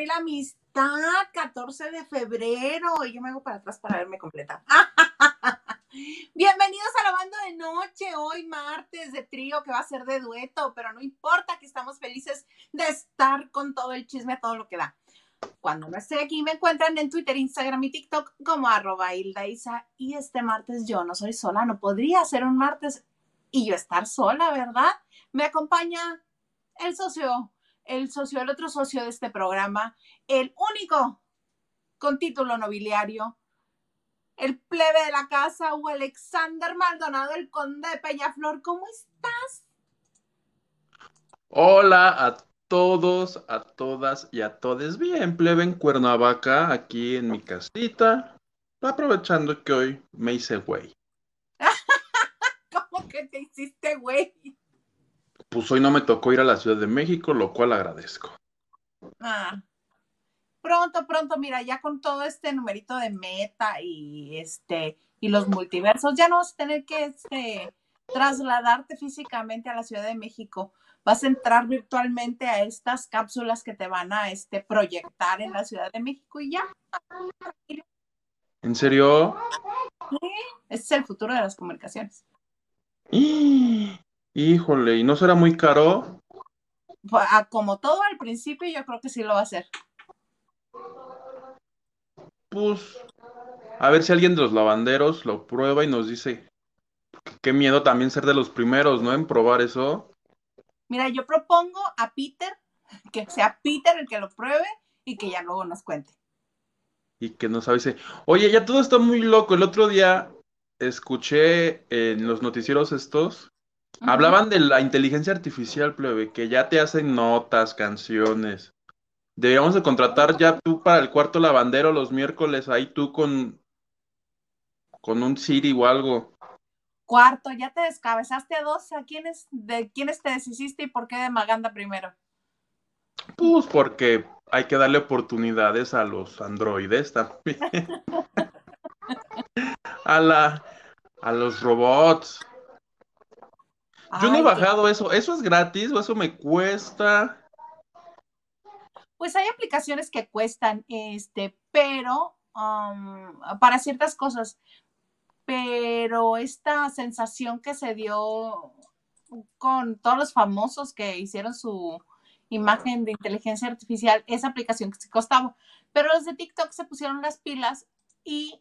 y la Amistad, 14 de febrero. Y yo me hago para atrás para verme completa. Bienvenidos a la banda de noche, hoy martes de trío que va a ser de dueto, pero no importa que estamos felices de estar con todo el chisme, todo lo que da. Cuando no esté aquí, me encuentran en Twitter, Instagram y TikTok como arroba Hilda Isa. Y este martes yo no soy sola, no podría ser un martes y yo estar sola, ¿verdad? Me acompaña el socio el socio, el otro socio de este programa, el único con título nobiliario, el plebe de la casa, o Alexander Maldonado, el conde de Peñaflor. ¿Cómo estás? Hola a todos, a todas y a todes. Bien, plebe en Cuernavaca, aquí en mi casita, aprovechando que hoy me hice güey. ¿Cómo que te hiciste güey? Pues hoy no me tocó ir a la Ciudad de México, lo cual agradezco. Ah, pronto, pronto, mira, ya con todo este numerito de meta y este y los multiversos, ya no vas a tener que este, trasladarte físicamente a la Ciudad de México. Vas a entrar virtualmente a estas cápsulas que te van a este, proyectar en la Ciudad de México y ya. ¿En serio? Sí, ese es el futuro de las comunicaciones. Híjole, ¿y no será muy caro? Pues, como todo al principio, yo creo que sí lo va a hacer. Pues, a ver si alguien de los lavanderos lo prueba y nos dice qué miedo también ser de los primeros, ¿no? En probar eso. Mira, yo propongo a Peter, que sea Peter el que lo pruebe y que ya luego nos cuente. Y que nos avise. Oye, ya todo está muy loco. El otro día escuché en los noticieros estos Hablaban de la inteligencia artificial, plebe, que ya te hacen notas, canciones. Deberíamos de contratar ya tú para el cuarto lavandero los miércoles, ahí tú con, con un Siri o algo. Cuarto, ya te descabezaste a dos. ¿A quiénes, de quiénes te deshiciste y por qué de Maganda primero? Pues porque hay que darle oportunidades a los androides también. a la, a los robots. Yo no he bajado eso. ¿Eso es gratis o eso me cuesta? Pues hay aplicaciones que cuestan, este, pero um, para ciertas cosas. Pero esta sensación que se dio con todos los famosos que hicieron su imagen de inteligencia artificial, esa aplicación que se costaba. Pero los de TikTok se pusieron las pilas y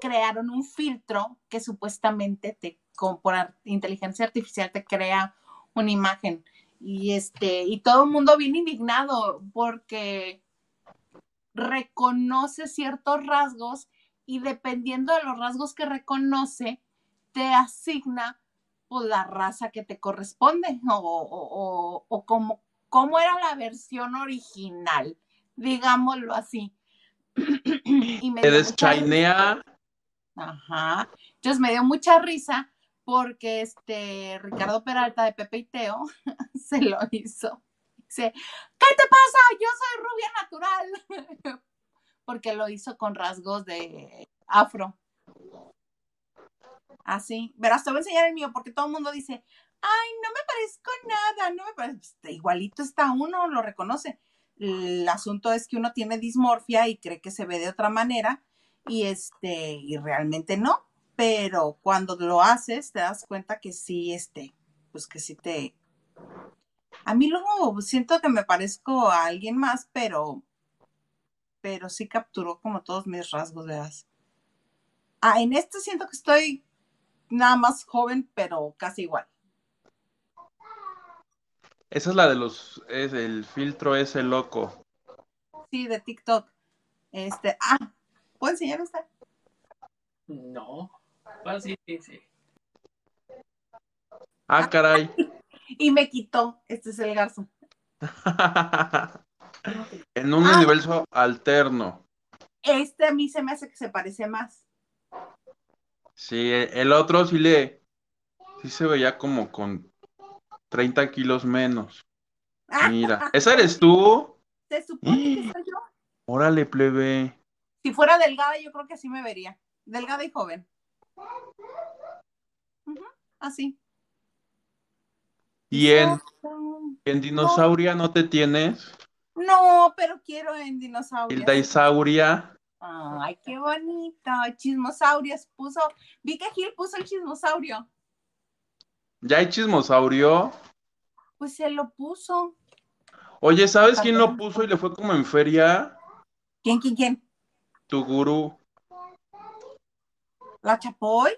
crearon un filtro que supuestamente te como por inteligencia artificial te crea una imagen. Y este, y todo el mundo viene indignado porque reconoce ciertos rasgos y dependiendo de los rasgos que reconoce, te asigna pues, la raza que te corresponde o, o, como, cómo era la versión original, digámoslo así. y me te deschinea. Ajá. Entonces me dio mucha risa porque este Ricardo Peralta de Pepe y Teo se lo hizo. Dice, ¿qué te pasa? Yo soy rubia natural. porque lo hizo con rasgos de afro. Así. Verás, te voy a enseñar el mío porque todo el mundo dice, ay, no me parezco nada, no me parezco. Pues, igualito está uno, lo reconoce. El asunto es que uno tiene dismorfia y cree que se ve de otra manera y este, y realmente no pero cuando lo haces te das cuenta que sí, este, pues que sí te... A mí luego siento que me parezco a alguien más, pero, pero sí capturó como todos mis rasgos, ¿verdad? Ah, en este siento que estoy nada más joven, pero casi igual. Esa es la de los, es el filtro ese loco. Sí, de TikTok. Este, ah, ¿puedo enseñar usted? No. Ah, sí, sí, sí. Ah, caray. y me quitó. Este es el garzo. en un ah. universo alterno. Este a mí se me hace que se parece más. Sí, el otro sí le. Sí se veía como con 30 kilos menos. Mira, ¿esa eres tú? Se supone que soy yo. Órale, plebe. Si fuera delgada, yo creo que así me vería. Delgada y joven. Así. ¿Y en, en dinosauria no te tienes? No, pero quiero en dinosaurio. Hilda Isauria. Ay, qué bonito. Chismosaurios puso. Vi que Gil puso el chismosaurio. ¿Ya hay chismosaurio? Pues se lo puso. Oye, ¿sabes quién lo puso y le fue como en feria? ¿Quién, quién, quién? Tu gurú. ¿La Chapoy?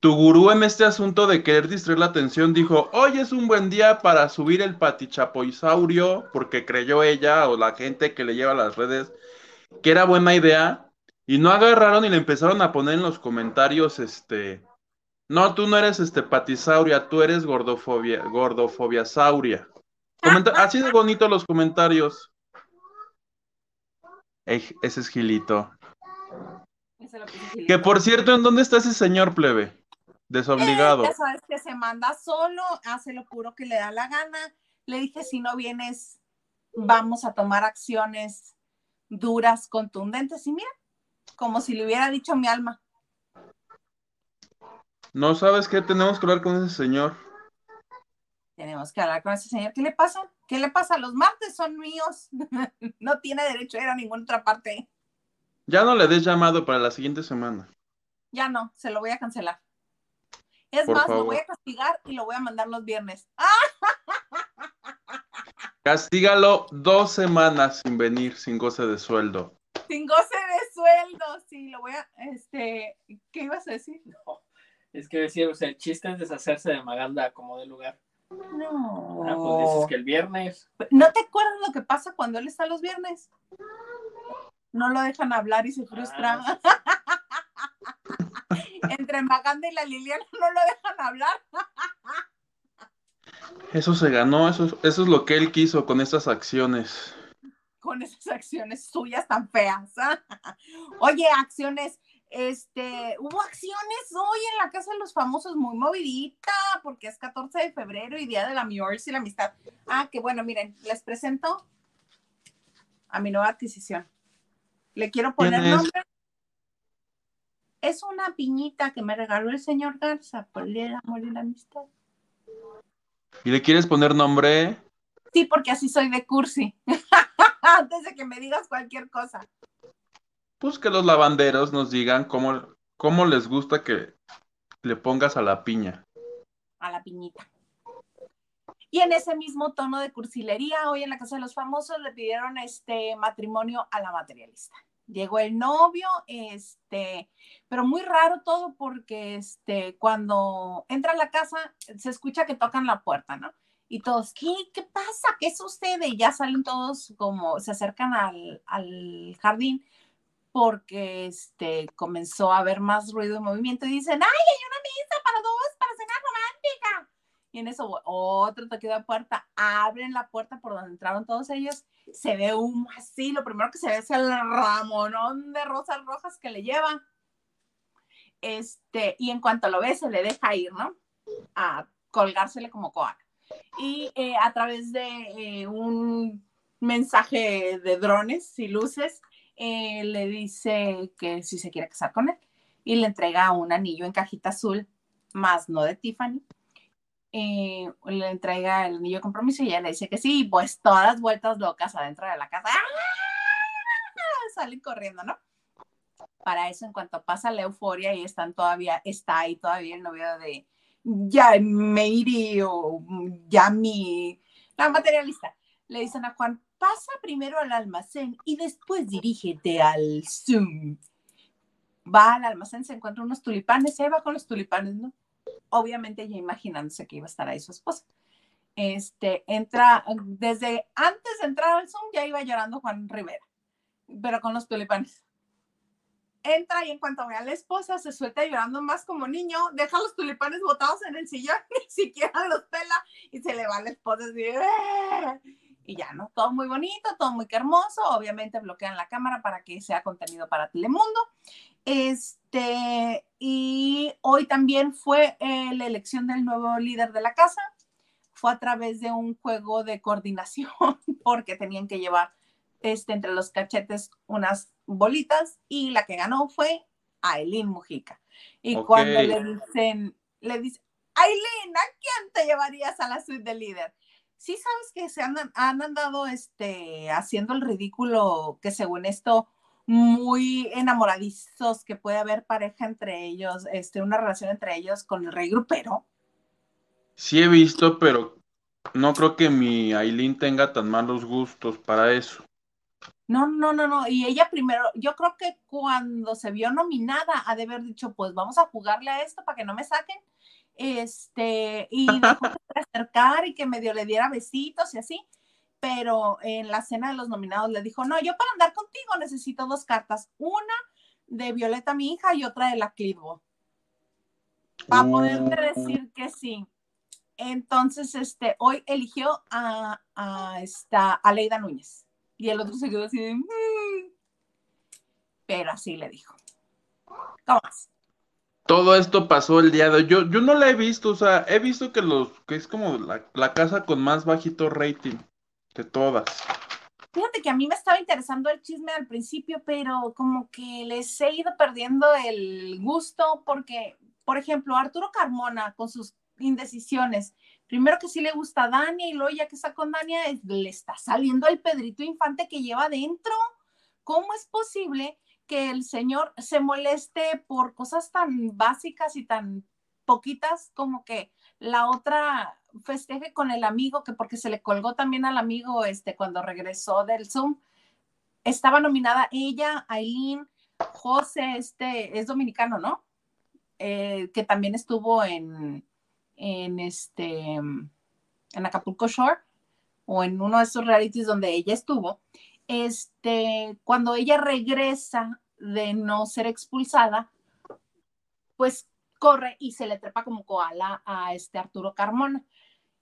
Tu gurú en este asunto de querer distraer la atención dijo, hoy es un buen día para subir el patichapoisaurio, porque creyó ella o la gente que le lleva a las redes que era buena idea, y no agarraron y le empezaron a poner en los comentarios, este, no, tú no eres este patisauria, tú eres gordofobia, gordofobiasauria. Comenta así de bonito los comentarios. ese es Gilito. Que por cierto, ¿en dónde está ese señor plebe? Desobligado. ya sabes que se manda solo, hace lo puro que le da la gana. Le dije, si no vienes, vamos a tomar acciones duras, contundentes. Y mira, como si le hubiera dicho mi alma. No sabes qué tenemos que hablar con ese señor. Tenemos que hablar con ese señor. ¿Qué le pasa? ¿Qué le pasa? Los martes son míos. no tiene derecho a ir a ninguna otra parte. Ya no le des llamado para la siguiente semana. Ya no, se lo voy a cancelar. Es más, lo voy a castigar y lo voy a mandar los viernes. Castígalo dos semanas sin venir, sin goce de sueldo. Sin goce de sueldo, sí, lo voy a, este, ¿qué ibas a decir? No, es que decir, o sea, el chiste es deshacerse de Maganda como de lugar. No. Ah, pues dices que el viernes. ¿No te acuerdas lo que pasa cuando él está los viernes? No lo dejan hablar y se frustra. Ah, Entre Maganda y la Liliana no lo dejan hablar. Eso se ganó, eso, eso es lo que él quiso con estas acciones. Con esas acciones suyas tan feas. Oye, acciones, este, hubo acciones hoy en la Casa de los Famosos muy movidita, porque es 14 de febrero y Día de la Amor y la Amistad. Ah, que bueno, miren, les presento a mi nueva adquisición. Le quiero poner nombre. Es una piñita que me regaló el señor Garza por el Día Amor y la Amistad. ¿Y le quieres poner nombre? Sí, porque así soy de cursi. Antes de que me digas cualquier cosa. Pues que los lavanderos nos digan cómo, cómo les gusta que le pongas a la piña. A la piñita. Y en ese mismo tono de cursilería, hoy en la Casa de los Famosos le pidieron este matrimonio a la materialista. Llegó el novio, este, pero muy raro todo porque este, cuando entra a la casa se escucha que tocan la puerta, ¿no? Y todos, ¿qué, qué pasa? ¿Qué sucede? Y ya salen todos como, se acercan al, al jardín porque este, comenzó a haber más ruido y movimiento y dicen, ¡ay, hay una misa para dos, para cenar romántica! En eso otro toque de puerta, abren la puerta por donde entraron todos ellos se ve un así, lo primero que se ve es el ramonón de rosas rojas que le lleva. Este, y en cuanto lo ve, se le deja ir, ¿no? A colgársele como coac. Y eh, a través de eh, un mensaje de drones y luces, eh, le dice que si se quiere casar con él. Y le entrega un anillo en cajita azul, más no de Tiffany, eh, le entrega el anillo de compromiso y ella le dice que sí, pues todas vueltas locas adentro de la casa. Salen corriendo, ¿no? Para eso, en cuanto pasa la euforia y están todavía, está ahí todavía el novio de Yameiri o Yami, la materialista. Le dicen a Juan, pasa primero al almacén y después dirígete al Zoom. Va al almacén, se encuentra unos tulipanes, se va con los tulipanes, ¿no? Obviamente ya imaginándose que iba a estar ahí su esposa. Este, entra, desde antes de entrar al Zoom ya iba llorando Juan Rivera, pero con los tulipanes. Entra y en cuanto ve a la esposa se suelta llorando más como niño, deja los tulipanes botados en el sillón, ni siquiera los pela y se le va a la esposa ¡Ah!". Y ya, ¿no? Todo muy bonito, todo muy hermoso, obviamente bloquean la cámara para que sea contenido para Telemundo. Este, y hoy también fue eh, la elección del nuevo líder de la casa. Fue a través de un juego de coordinación, porque tenían que llevar este, entre los cachetes unas bolitas y la que ganó fue Aileen Mujica. Y cuando le dicen, le dice, Aileen, ¿a quién te llevarías a la suite de líder? Sí sabes que se han, han andado este, haciendo el ridículo que según esto muy enamoradizos que puede haber pareja entre ellos, este, una relación entre ellos con el rey grupero. Sí he visto, pero no creo que mi Aileen tenga tan malos gustos para eso. No, no, no, no. Y ella primero, yo creo que cuando se vio nominada, ha de haber dicho, pues vamos a jugarle a esto para que no me saquen. Este, y dejó de acercar y que medio le diera besitos y así. Pero en la cena de los nominados le dijo, no, yo para andar contigo necesito dos cartas. Una de Violeta, mi hija, y otra de la Clitbo. Para poderte Uh. decir que sí. Entonces, este, hoy eligió a, a esta, a Leida Núñez. Y el otro se quedó así de, "Mm". pero así le dijo. ¿Cómo es? Todo esto pasó el día de hoy. Yo, yo no la he visto, o sea, he visto que los, que es como la, la casa con más bajito rating de todas. Fíjate que a mí me estaba interesando el chisme al principio, pero como que les he ido perdiendo el gusto porque, por ejemplo, Arturo Carmona con sus indecisiones, primero que sí le gusta a Dania y luego ya que está con Dania, le está saliendo el Pedrito Infante que lleva dentro. ¿Cómo es posible que el señor se moleste por cosas tan básicas y tan poquitas como que la otra festeje con el amigo, que porque se le colgó también al amigo este cuando regresó del Zoom. Estaba nominada ella, Aileen, José, este es dominicano, ¿no? Eh, que también estuvo en, en este en Acapulco Shore o en uno de esos realities donde ella estuvo. Este, cuando ella regresa de no ser expulsada, pues corre y se le trepa como koala a este Arturo Carmona.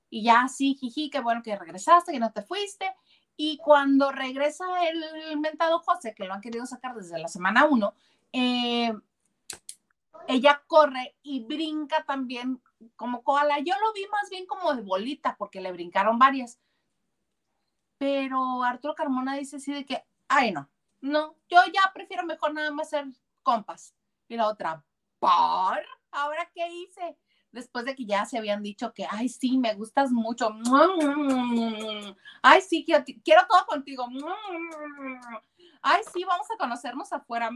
Y ya así, jiji, qué bueno que regresaste, que no te fuiste. Y cuando regresa el mentado José, que lo han querido sacar desde la semana uno, eh, ella corre y brinca también como koala. Yo lo vi más bien como de bolita, porque le brincaron varias. Pero Arturo Carmona dice así de que, ay, no, no, yo ya prefiero mejor nada más ser compas. Y la otra, ¿por? ¿Ahora qué hice? Después de que ya se habían dicho que, ay, sí, me gustas mucho. Ay, sí, quiero, quiero todo contigo. Ay, sí, vamos a conocernos afuera.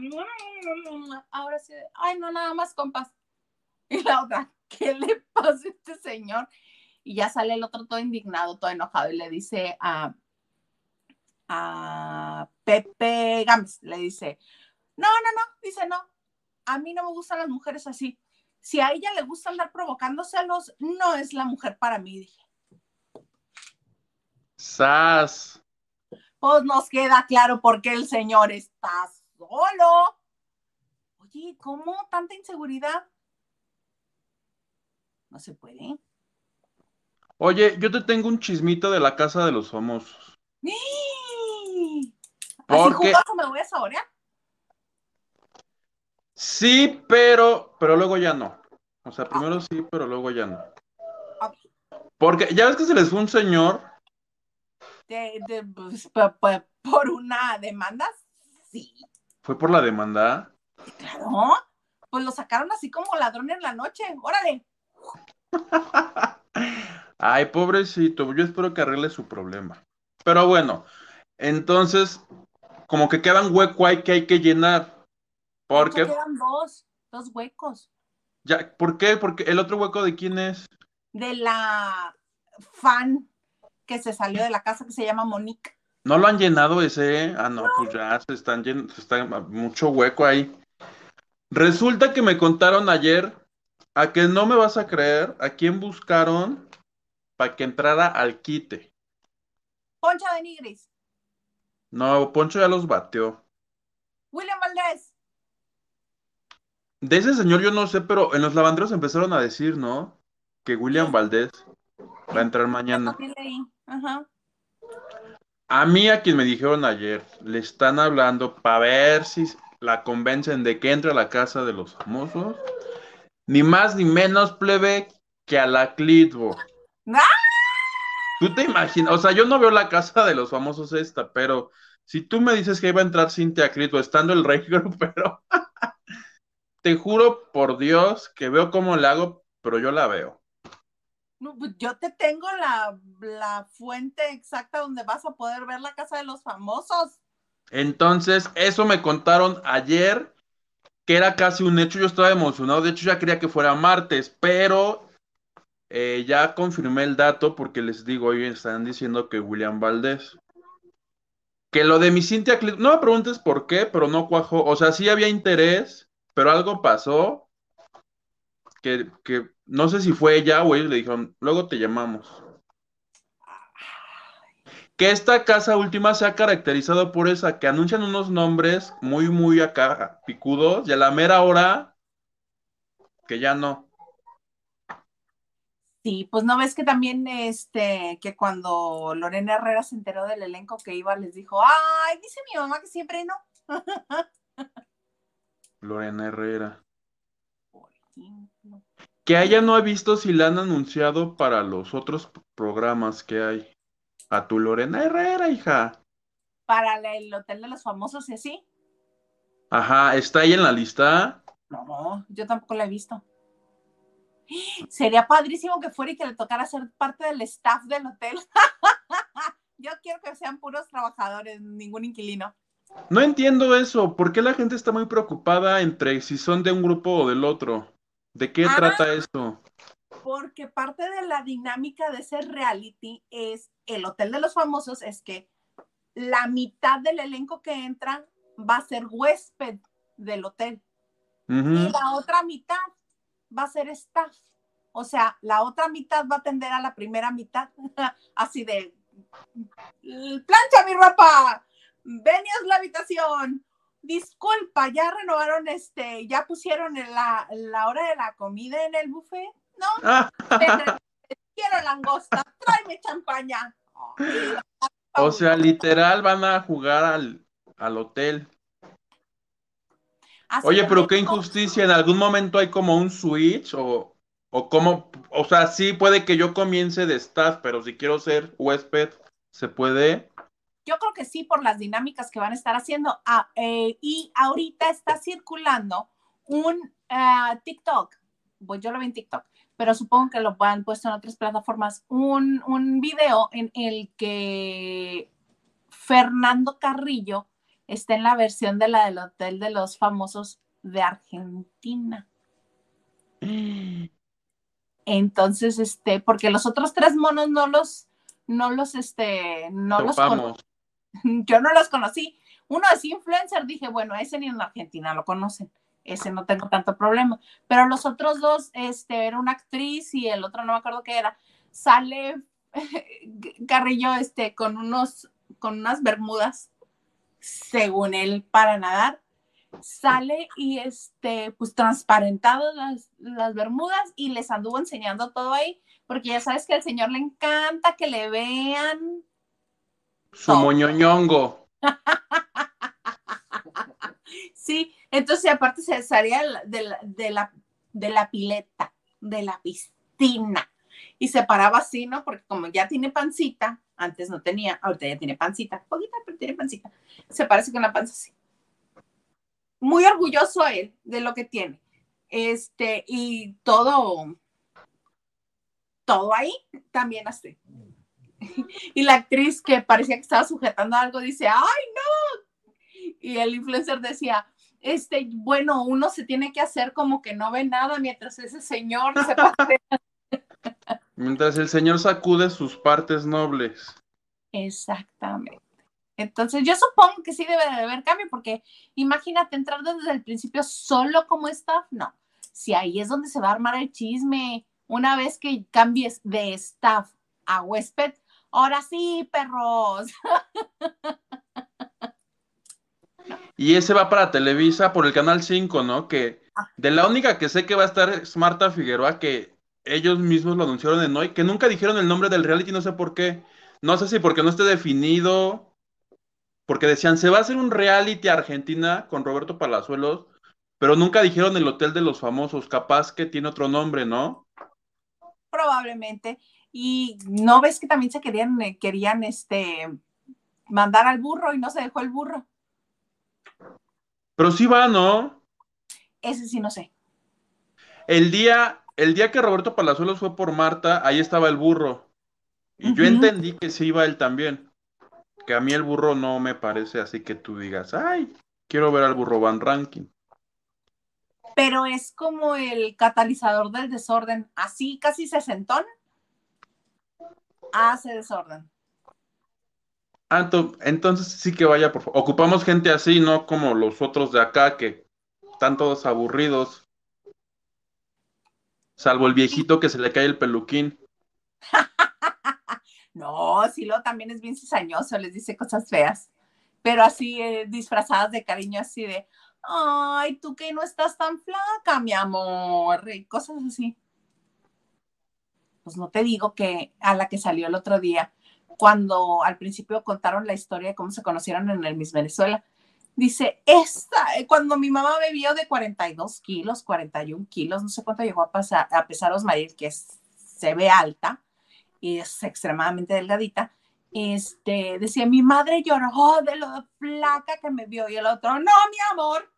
Ahora sí, ay, no, nada más compas. Y la otra, ¿qué le pasa a este señor? Y ya sale el otro todo indignado, todo enojado y le dice a, a Pepe Gámez, le dice, no, no, no, dice, no, a mí no me gustan las mujeres así. Si a ella le gusta andar provocando celos, no es la mujer para mí, dije. ¡Sas! Pues nos queda claro por qué el señor está solo. Oye, ¿cómo tanta inseguridad? No se puede. Oye, yo te tengo un chismito de la casa de los famosos. ¡Así Porque- jugoso me voy a saborear? Sí, pero, pero luego ya no. O sea, primero sí, pero luego ya no. Porque ya ves que se les fue un señor. De- de- pues, po- po- por una demanda, sí, Fue por la demanda. claro. Pues lo sacaron así como ladrón en la noche. Órale. Ay, pobrecito, yo espero que arregle su problema. Pero bueno, entonces, como que queda un hueco ahí que hay que llenar. Porque, quedan dos, dos huecos. ya, ¿por qué? Porque el otro hueco de quién es. De la fan que se salió de la casa que se llama Monique. ¿No lo han llenado ese? Ah, no, pues ya se están llenando, está mucho hueco ahí. Resulta que me contaron ayer, a que no me vas a creer, a quién buscaron para que entrara al quite. Poncha de Nigris. No, Poncho ya los bateó. William Valdés. De ese señor yo no sé, pero en los lavanderos empezaron a decir, ¿no? Que William Valdés va a entrar mañana. Ajá. A mí, a quien me dijeron ayer, le están hablando para ver si la convencen de que entre a la casa de los famosos. Ni más ni menos, plebe, que a la Clitbo. ¡Ah! ¿Tú te imaginas? O sea, yo no veo la casa de los famosos esta, pero si tú me dices que iba a entrar Cintia Clitbo estando el rey pero te juro por Dios que veo cómo le hago, pero yo la veo. Pues yo te tengo la, la fuente exacta donde vas a poder ver la casa de los famosos. Entonces, eso me contaron ayer, que era casi un hecho. Yo estaba emocionado. De hecho, ya quería que fuera martes, pero eh, ya confirmé el dato porque les digo, hoy están diciendo que William Valdés. Que lo de mi Cintia no me preguntes por qué, pero no cuajó. O sea, sí había interés, pero algo pasó. Que, que no sé si fue ella o ellos le dijeron, luego te llamamos. Que esta casa última se ha caracterizado por esa, que anuncian unos nombres muy, muy acá picudos y a la mera hora que ya no. Sí, pues no ves que también, este, que cuando Lorena Herrera se enteró del elenco que iba, les dijo, ay, dice mi mamá que siempre no. Lorena Herrera. Por ejemplo. Que ella no ha visto si la han anunciado para los otros programas que hay. A tu Lorena Herrera, hija. Para el Hotel de los Famosos y así. Ajá, ¿está ahí en la lista? No, yo tampoco la he visto. Sería padrísimo que fuera y que le tocara ser parte del staff del hotel. Yo quiero que sean puros trabajadores, ningún inquilino. No entiendo eso. ¿Por qué la gente está muy preocupada entre si son de un grupo o del otro? ¿De qué Ah. trata eso? Porque parte de la dinámica de ese reality es el Hotel de los Famosos, es que la mitad del elenco que entra va a ser huésped del hotel y la otra mitad va a ser staff. O sea, la otra mitad va a atender a la primera mitad, así de plancha mi ropa, venías la habitación. Disculpa, ya renovaron este, ya pusieron la, la hora de la comida en el buffet. No, quiero langosta, tráeme champaña. O sea, literal van a jugar al, al hotel. Así Oye, pero qué injusticia. ¿En algún momento hay como un switch o, o cómo? O sea, sí puede que yo comience de staff, pero si quiero ser huésped, ¿se puede? Yo creo que sí, por las dinámicas que van a estar haciendo. Ah, eh, y ahorita está circulando un ah, TikTok. Pues yo lo vi en TikTok, pero supongo que lo han puesto en otras plataformas. Un, un video en el que Fernando Carrillo está en la versión de la del Hotel de los Famosos de Argentina. Entonces, este, porque los otros tres monos no los, no los, este, no los yo no los conocí. Uno es influencer, dije, bueno, ese ni en Argentina lo conocen, ese no tengo tanto problema. Pero los otros dos, este, era una actriz y el otro no me acuerdo qué era. Sale Carrillo, este, con unos, con unas bermudas, según él, para nadar. Sale y este, pues transparentado las, las bermudas y les anduvo enseñando todo ahí, porque ya sabes que al señor le encanta que le vean Su moñoñongo. Sí, entonces aparte se salía de la, de la, de la pileta, de la piscina, y se paraba así, ¿no? Porque como ya tiene pancita, antes no tenía, ahorita ya tiene pancita, poquita, pero tiene pancita, se parece con la panza así. Muy orgulloso él de lo que tiene. Este, y todo, todo ahí también así. Y la actriz que parecía que estaba sujetando algo dice, ¡ay, no! Y el influencer decía, este, bueno, uno se tiene que hacer como que no ve nada mientras ese señor se pasea. Mientras el señor sacude sus partes nobles. Exactamente. Entonces, yo supongo que sí debe de haber cambio, porque imagínate entrar desde el principio solo como staff, no. Si ahí es donde se va a armar el chisme, una vez que cambies de staff a huésped, ahora sí, perros. Y ese va para Televisa por el canal 5, ¿no? Que de la única que sé que va a estar es Marta Figueroa, que ellos mismos lo anunciaron en hoy, que nunca dijeron el nombre del reality, no sé por qué. No sé si porque no esté definido, porque decían, se va a hacer un reality Argentina con Roberto Palazuelos, pero nunca dijeron el Hotel de los Famosos, capaz que tiene otro nombre, ¿no? Probablemente. Y no ves que también se querían, eh, querían este mandar al burro y no se dejó el burro. Pero sí va, ¿no? Ese sí no sé. El día el día que Roberto Palazuelos fue por Marta, ahí estaba el burro. Y yo entendí que sí iba él también. Que a mí el burro no me parece así que tú digas, ay, quiero ver al burro Van Ranking. Pero es como el catalizador del desorden, así casi sesentón, hace desorden. Ah, ento- entonces sí que vaya, por favor. Ocupamos gente así, no como los otros de acá que están todos aburridos. Salvo el viejito que se le cae el peluquín. No, Silo también es bien cizañoso, les dice cosas feas, pero así eh, disfrazadas de cariño, así de, ay, tú que no estás tan flaca, mi amor, y cosas así. Pues no te digo que a la que salió el otro día, cuando al principio contaron la historia de cómo se conocieron en el Miss Venezuela, dice, esta, eh, cuando mi mamá bebió de 42 kilos, 41 kilos, no sé cuánto llegó a, pasar, a pesar Osmarir, que se ve alta, y es extremadamente delgadita, este, decía, mi madre lloró de lo flaca que me vio, y el otro, no, mi amor,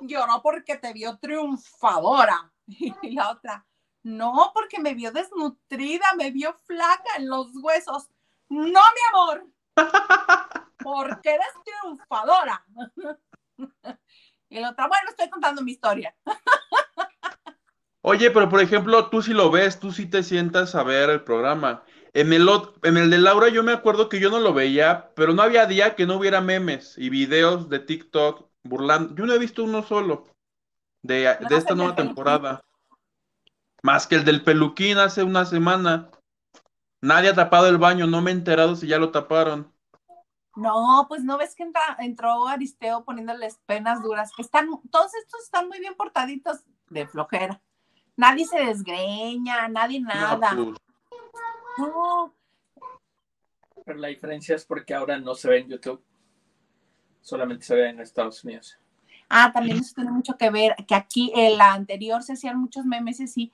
lloró porque te vio triunfadora, y la otra, no, porque me vio desnutrida, me vio flaca en los huesos, no, mi amor, porque eres triunfadora. Y la otra, bueno, estoy contando mi historia. Oye, pero por ejemplo, tú si lo ves, tú sí te sientas a ver el programa. En el, en el de Laura yo me acuerdo que yo no lo veía, pero no había día que no hubiera memes y videos de TikTok burlando. Yo no he visto uno solo de, No, de esta el nueva temporada. Más que el del peluquín hace una semana. Nadie ha tapado el baño, no me he enterado si ya lo taparon. No, pues no ves que entra- entró Aristeo poniéndoles penas duras. Están, todos estos están muy bien portaditos de flojera. Nadie se desgreña, nadie No, nada. pues, No, Pero la diferencia es porque ahora no se ve en YouTube. Solamente se ve en Estados Unidos. Ah, también eso tiene mucho que ver, que aquí en la anterior se hacían muchos memes y sí,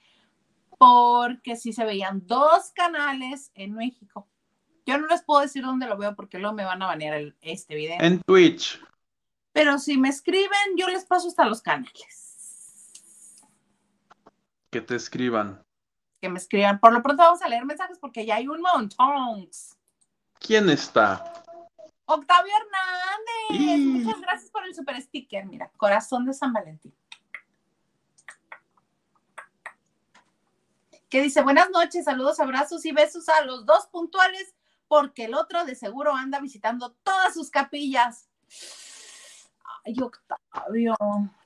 porque sí se veían dos canales en México. Yo no les puedo decir dónde lo veo porque luego me van a banear el- este video. en Twitch. Pero si me escriben, yo les paso hasta los canales. Que te escriban. Que me escriban. Por lo pronto vamos a leer mensajes porque ya hay un montón. ¿Quién está? Octavio Hernández, Y- muchas gracias por el super sticker. Mira, corazón de San Valentín. Que dice, buenas noches, saludos, abrazos y besos a los dos puntuales, porque el otro de seguro anda visitando todas sus capillas. Ay, Octavio,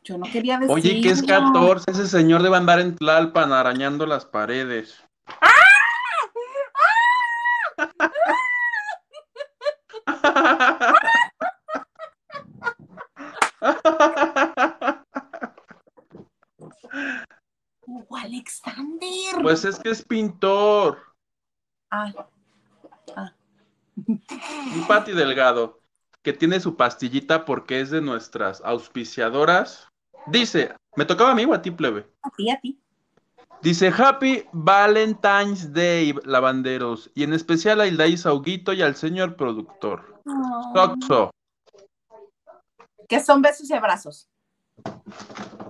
yo no quería decirlo. Oye, que es 14, ese señor debe andar en Tlalpan arañando las paredes. Hugo Alexander. Pues es que es pintor. Ah, Un Pati Delgado, que tiene su pastillita porque es de nuestras auspiciadoras. Dice, ¿me tocaba a mí o a ti, plebe? a ti, a ti. Dice Happy Valentine's Day, lavanderos, y en especial a Hilda Sauguito y al señor productor. Oh. Toxo. Que son besos y abrazos.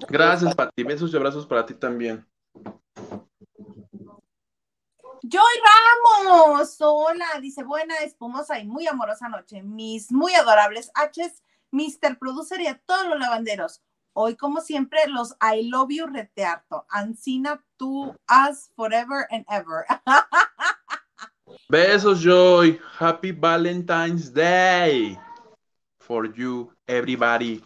Gracias, Pati. Besos y abrazos para ti también. Joy Ramos, hola, dice buena, espumosa y muy amorosa noche. Mis muy adorables H's, Mr. Producer y a todos los lavanderos. Hoy, como siempre, los I love you retearto. Ancina, tú, us, forever and ever. Besos, Joy. Happy Valentine's Day. For you, everybody.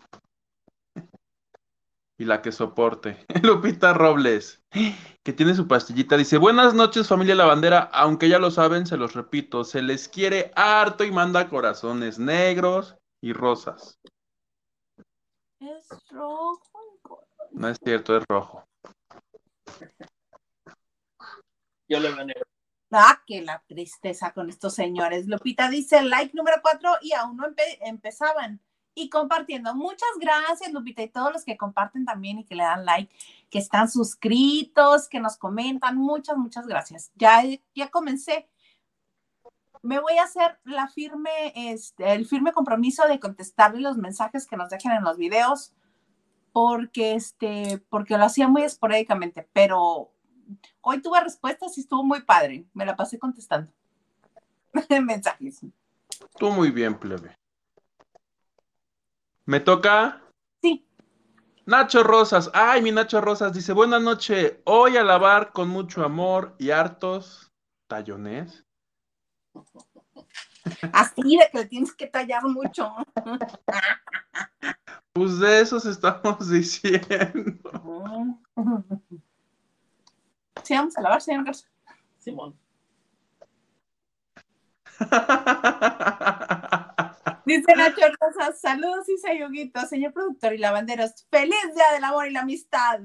Y la que soporte. Lupita Robles, que tiene su pastillita, dice, buenas noches familia lavandera, aunque ya lo saben, se los repito, se les quiere harto y manda corazones negros y rosas. es rojo. No es cierto, es rojo. Yo le veo. Ah, que la tristeza con estos señores. Lupita dice like número cuatro y aún no empe- empezaban. Y compartiendo. Muchas gracias, Lupita, y todos los que comparten también y que le dan like, que están suscritos, que nos comentan. Muchas, muchas gracias. Ya, ya comencé. Me voy a hacer la firme, este, el firme compromiso de contestarle los mensajes que nos dejen en los videos porque este, porque lo hacía muy esporádicamente, pero hoy tuve respuestas y estuvo muy padre. Me la pasé contestando mensajes. Tú muy bien, plebe. ¿Me toca? Sí. Nacho Rosas. Ay, mi Nacho Rosas dice, buenas noches. Hoy a lavar con mucho amor y hartos tallones. Así de que le tienes que tallar mucho. Pues de esos estamos diciendo. Sí, vamos a lavar, señor Garza. Simón. Dice Nacho Rosas, saludos y sayuguito, señor productor y lavanderos. Feliz día del amor y la amistad.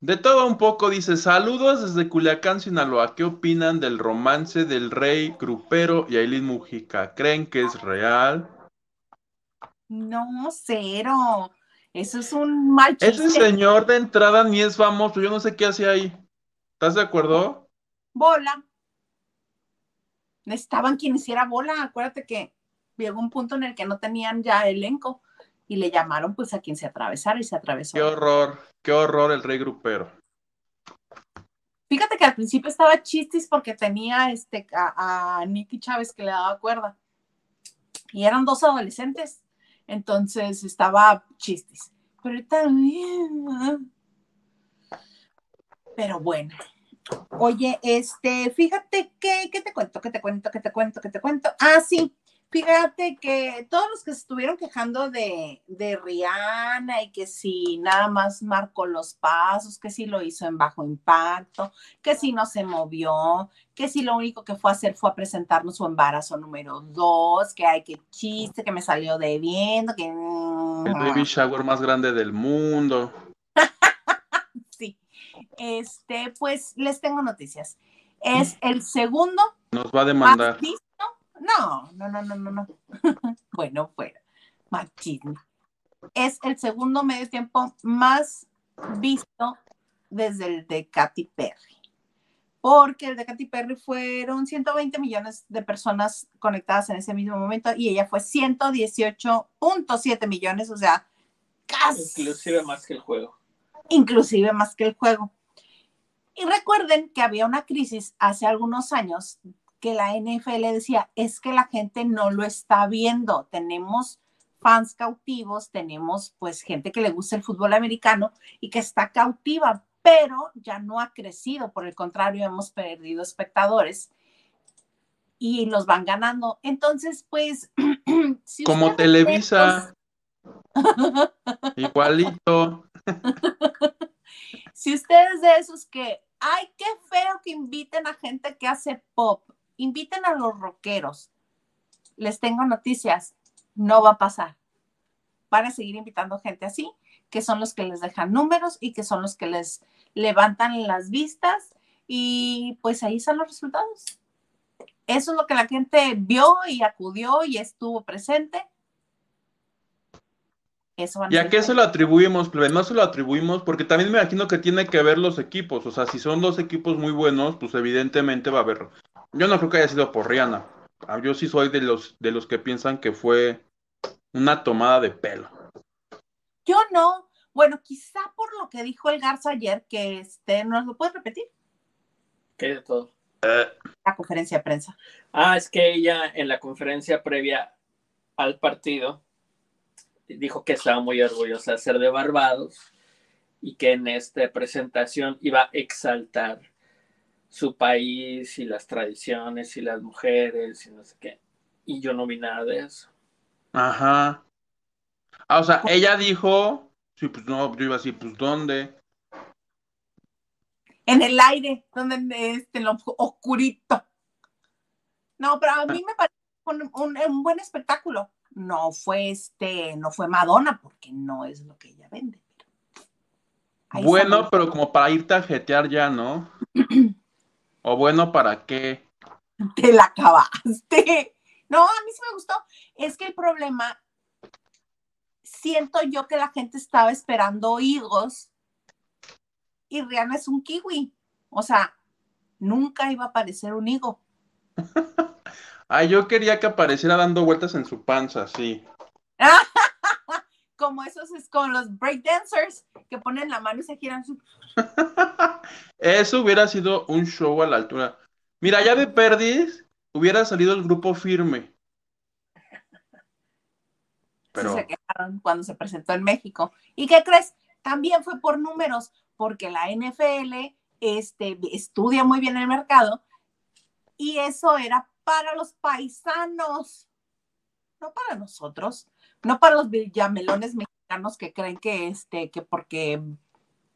De todo un poco dice, saludos desde Culiacán, Sinaloa. ¿Qué opinan del romance del rey grupero y Aileen Mujica? ¿Creen que es real? No, cero. Eso es un mal chiste. Ese señor de entrada ni es famoso, yo no sé qué hace ahí. ¿Estás de acuerdo? Bola. Necesitaban quien hiciera bola. Acuérdate que llegó un punto en el que no tenían ya elenco y le llamaron pues a quien se atravesara y se atravesó. Qué horror, qué horror el rey grupero. Fíjate que al principio estaba chistis porque tenía este a, a Nicky Chávez que le daba cuerda. Y eran dos adolescentes. Entonces estaba chistis. Pero también. Pero bueno. Oye, este, fíjate que, ¿qué te cuento? ¿Qué te cuento? ¿Qué te cuento? ¿Qué te cuento? Ah, sí. Fíjate que todos los que se estuvieron quejando de, de Rihanna y que si nada más marcó los pasos, que si lo hizo en bajo impacto, que si no se movió, que si lo único que fue a hacer fue a presentarnos su embarazo número dos, que hay que chiste, que me salió debiendo, que... El baby shower más grande del mundo. Este, pues les tengo noticias. Es el segundo. Nos va a demandar. más visto. No, no, no, no, no, no. bueno, fuera. Machismo. Es el segundo medio tiempo más visto desde el de Katy Perry. Porque el de Katy Perry fueron 120 millones de personas conectadas en ese mismo momento y ella fue 118.7 millones, o sea, casi. Inclusive más que el juego. Inclusive más que el juego. Y recuerden que había una crisis hace algunos años que la NFL decía, es que la gente no lo está viendo. Tenemos fans cautivos, tenemos pues gente que le gusta el fútbol americano y que está cautiva, pero ya no ha crecido, por el contrario, hemos perdido espectadores y los van ganando. Entonces, pues... si Como Televisa. Igualito. si ustedes de esos que, ay, qué feo que inviten a gente que hace pop, inviten a los rockeros. Les tengo noticias, no va a pasar. Van a seguir invitando gente así, que son los que les dejan números y que son los que les levantan las vistas y pues ahí están los resultados. Eso es lo que la gente vio y acudió y estuvo presente. Eso ¿Y a qué se lo atribuimos, No se lo atribuimos porque también me imagino que tiene que ver los equipos. O sea, si son dos equipos muy buenos, pues evidentemente va a haber yo no creo que haya sido por Rihanna. Ah, yo sí soy de los, de los que piensan que fue una tomada de pelo. Yo no. Bueno, quizá por lo que dijo el Garza ayer, que este, ¿nos lo puedes repetir? ¿Qué de todo? La conferencia de prensa. Ah, es que ella en la conferencia previa al partido dijo que estaba muy orgullosa de ser de Barbados y que en esta presentación iba a exaltar su país y las tradiciones y las mujeres y no sé qué. Y yo no vi nada de eso. Ajá. Ah, o sea, ella dijo, sí, pues no, yo iba así, pues ¿dónde? En el aire, donde este, en lo oscurito. No, pero a mí me parece un, un, buen espectáculo. No fue este, no fue Madonna, porque no es lo que ella vende. bueno, pero como para irte a jetear ya, ¿no? ¿O bueno para qué? Te la acabaste. No, a mí sí me gustó. Es que el problema, siento yo que la gente estaba esperando higos y Rihanna es un kiwi. O sea, nunca iba a aparecer un higo. Ay, yo quería que apareciera dando vueltas en su panza, sí. como esos es con los breakdancers que ponen la mano y se giran su... Eso hubiera sido un show a la altura. Mira, ya de Perdis hubiera salido el grupo firme. Pero... se quejaron cuando se presentó en México. ¿Y qué crees? También fue por números, porque la NFL este, estudia muy bien el mercado y eso era para los paisanos, no para nosotros, no para los villamelones mexicanos que creen que este, que porque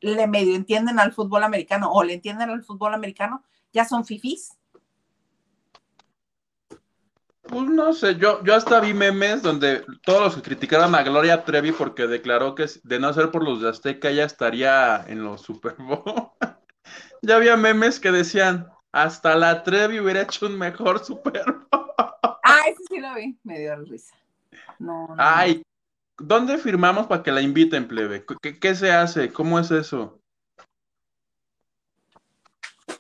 le medio entienden al fútbol americano o le entienden al fútbol americano, ya son fifís. Pues no sé, yo, yo hasta vi memes donde todos los que criticaron a Gloria Trevi porque declaró que de no ser por los de Azteca ella estaría en los Super Bowl. ya había memes que decían, hasta la Trevi hubiera hecho un mejor Super Bowl. Ah, ese sí lo vi, me dio risa. No, no. Ay, ¿dónde firmamos para que la inviten, plebe? ¿Qué, ¿Qué, se hace? ¿Cómo es eso?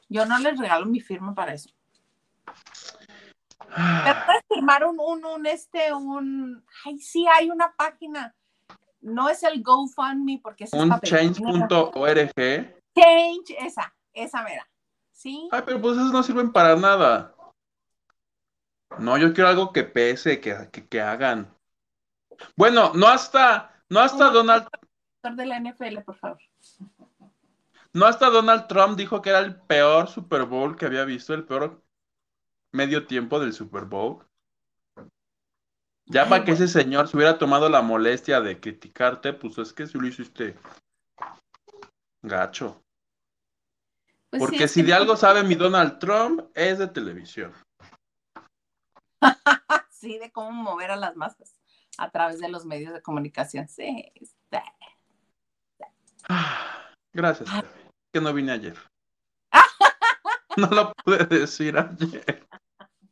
Yo no les regalo mi firma para eso. puedes firmar un, un, un, este, un, ay, sí, hay una página. No es el GoFundMe porque es un change.org. Change, esa, esa mera. Sí. Ay, pero pues esos no sirven para nada. No, yo quiero algo que pese, que, que, que hagan. Bueno, no hasta, no hasta Donald. De la NFL, por favor. No hasta Donald Trump dijo que era el peor Super Bowl que había visto, el peor medio tiempo del Super Bowl. Ya para que ese señor se hubiera tomado la molestia de criticarte, pues es que si lo hiciste gacho. Pues Porque si de algo sabe mi Donald Trump, es de televisión. sí, de cómo mover a las masas a través de los medios de comunicación. Sí. Gracias, que no vine ayer. no lo pude decir ayer.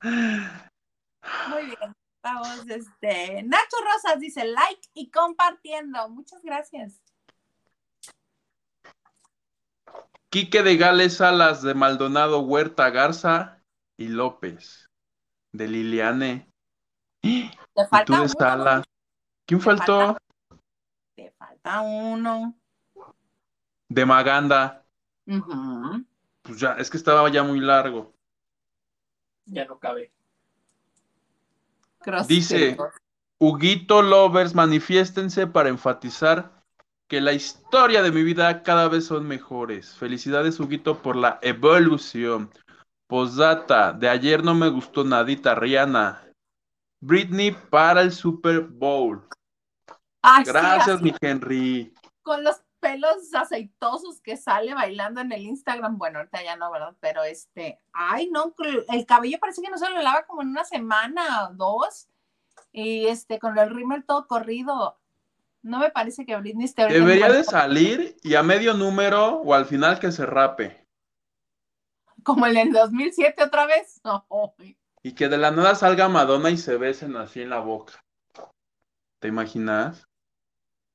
Muy bien. Vamos, este. Nacho Rosas dice like y compartiendo. Muchas gracias. Quique de Gales Salas de Maldonado Huerta Garza y López de Liliane. Te falta uno. Sala. ¿Quién faltó? te falta uno. De Maganda. Pues ya, es que estaba ya muy largo. Ya no cabe. Dice, Huguito Lovers, manifiéstense para enfatizar que la historia de mi vida cada vez son mejores. Felicidades, Huguito, por la evolución. Posdata, de ayer no me gustó nadita, Rihanna. Britney para el Super Bowl. Gracias, mi Henry. Con los pelos aceitosos que sale bailando en el Instagram. Bueno, ahorita ya no, ¿verdad? Pero este, ay, no, el cabello parece que no se lo lava como en una semana o dos. Y este, con el rímel todo corrido. No me parece que Britney esté Debería de salir y a medio número o al final que se rape. Como en el 2007 otra vez. Y que de la nada salga Madonna y se besen así en la boca. ¿Te imaginas?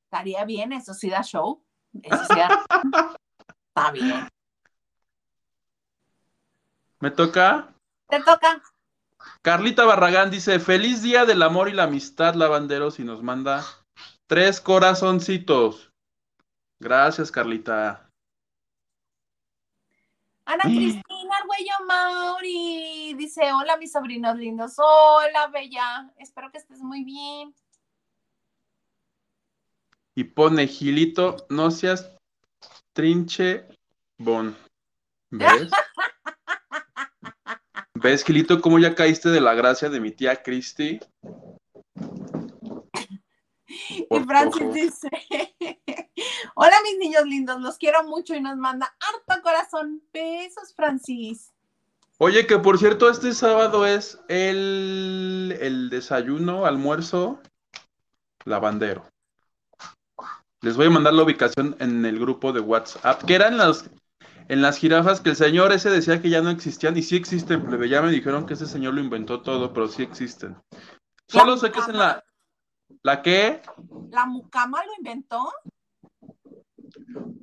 Estaría bien, eso sí da show. Eso sí da... Está bien. ¿Me toca? Te toca. Carlita Barragán dice, feliz día del amor y la amistad, lavanderos, y nos manda tres corazoncitos. Gracias, Carlita. Ana Cristina Arguello Mauri dice: Hola, mis sobrinos lindos. Hola, Bella. Espero que estés muy bien. Y pone Gilito, no seas trinche bon. ¿Ves? ¿Ves, Gilito, cómo ya caíste de la gracia de mi tía Cristi? Y Francis dice, hola mis niños lindos, los quiero mucho y nos manda harto corazón. Besos, Francis. Oye, que por cierto, este sábado es el, el desayuno, almuerzo, lavandero. Les voy a mandar la ubicación en el grupo de WhatsApp, que eran las, en las jirafas que el señor ese decía que ya no existían, y sí existen, plebe. Ya me dijeron que ese señor lo inventó todo, pero sí existen. Solo sé que es en la, ¿La qué? ¿La mucama lo inventó?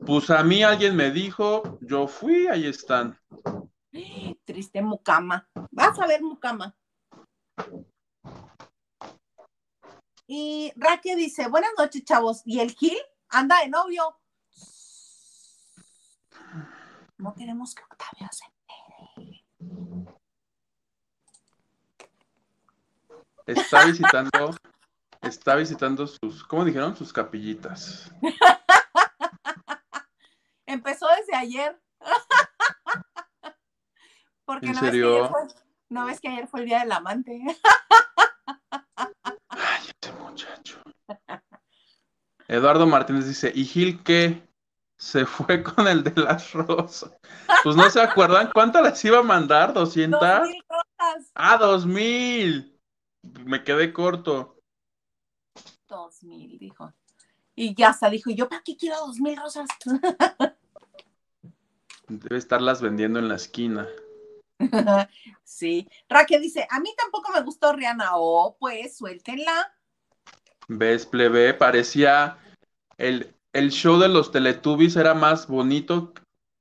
Pues a mí alguien me dijo, yo fui, ahí están. Triste mucama. Vas a ver mucama. Y Raque dice, buenas noches, chavos. ¿Y el Gil anda de novio? No queremos que Octavio se entere. Está visitando, está visitando sus, ¿cómo dijeron? Sus capillitas. Empezó desde ayer. Porque ¿En no, Ves que serio? ayer fue, no ves que ayer fue el día del amante. Ay, ese muchacho. Eduardo Martínez dice, ¿y Gil qué? Se fue con el de las rosas. Pues no se acuerdan cuántas les iba a mandar, Dos ¿200? mil rosas. Ah, 2000. Me quedé corto. Dos mil, dijo. Y ya hasta dijo, ¿yo para qué quiero dos mil rosas? Debe estarlas vendiendo en la esquina. sí. Raquel dice, a mí tampoco me gustó Rihanna. Oh, pues suéltenla. ¿Ves, plebe? Parecía el, el show de los Teletubbies era más bonito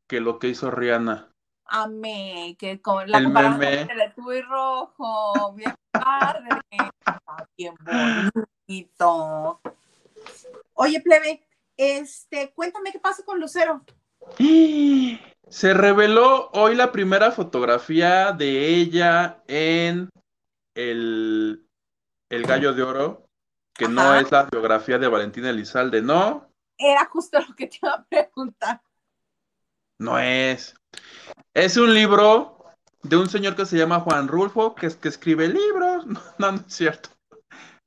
que lo que hizo Rihanna. Amé, que con la El comparación meme. y rojo, bien padre, está bien bonito. Oye, plebe, este, cuéntame qué pasa con Lucero. Se reveló hoy la primera fotografía de ella en el, el Gallo de Oro, que no es la biografía de Valentina Elizalde, no, Era justo lo que te iba a preguntar. no es. Es un libro de un señor que se llama Juan Rulfo, que, que escribe libros. No, no, es cierto.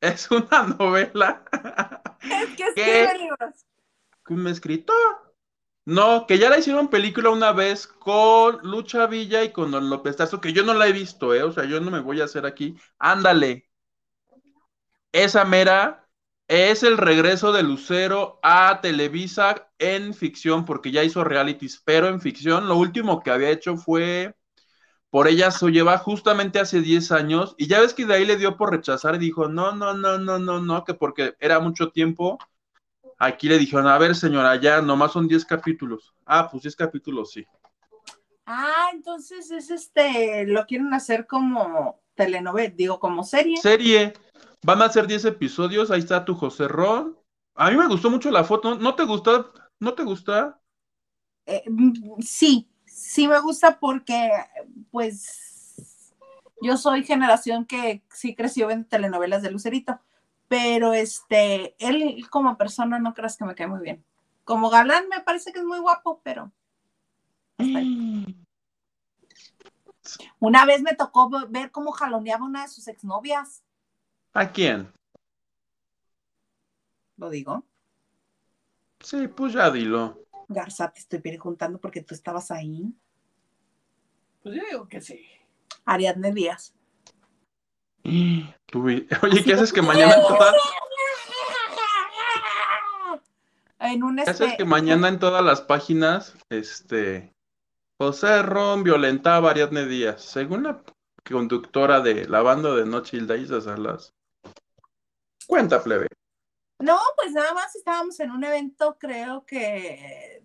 Es una novela. Es que escribe libros. un escritor. No, que ya la hicieron película una vez con Lucha Villa y con Don López Tarso, que yo no la he visto, ¿eh? O sea, yo no me voy a hacer aquí. Ándale. Esa mera es el regreso de Lucero a Televisa en ficción, porque ya hizo realities, pero en ficción lo último que había hecho fue por ella se lleva justamente hace 10 años, y ya ves que de ahí le dio por rechazar y dijo, no, no, no, no, no, no, que porque era mucho tiempo. Aquí le dijeron, a ver, señora, ya nomás son 10 capítulos. Ah, pues 10 capítulos, sí. Ah, entonces es este, lo quieren hacer como telenovela, digo, como serie. Serie, van a ser 10 episodios, ahí está tu José Ron. A mí me gustó mucho la foto, ¿no te gusta? ¿No te gusta? Eh, mm, sí, sí me gusta porque, pues, yo soy generación que sí creció en telenovelas de Lucerito, pero este, él como persona no creas que me cae muy bien. Como galán me parece que es muy guapo, pero una vez me tocó ve- ver cómo jaloneaba una de sus exnovias, ¿A quién? lo digo. Sí, pues ya dilo. Garza, te estoy preguntando porque tú estabas ahí. Pues yo digo que sí. Ariadne Díaz. Tú vi- Oye, ¿qué haces que mañana en todas, En un qué haces este, que mañana en todas las páginas, este, José Ron violentaba a Ariadne Díaz, según la conductora de la banda de Noche Hilda Isa Salas. Cuenta, plebe. No, pues nada más estábamos en un evento, creo que,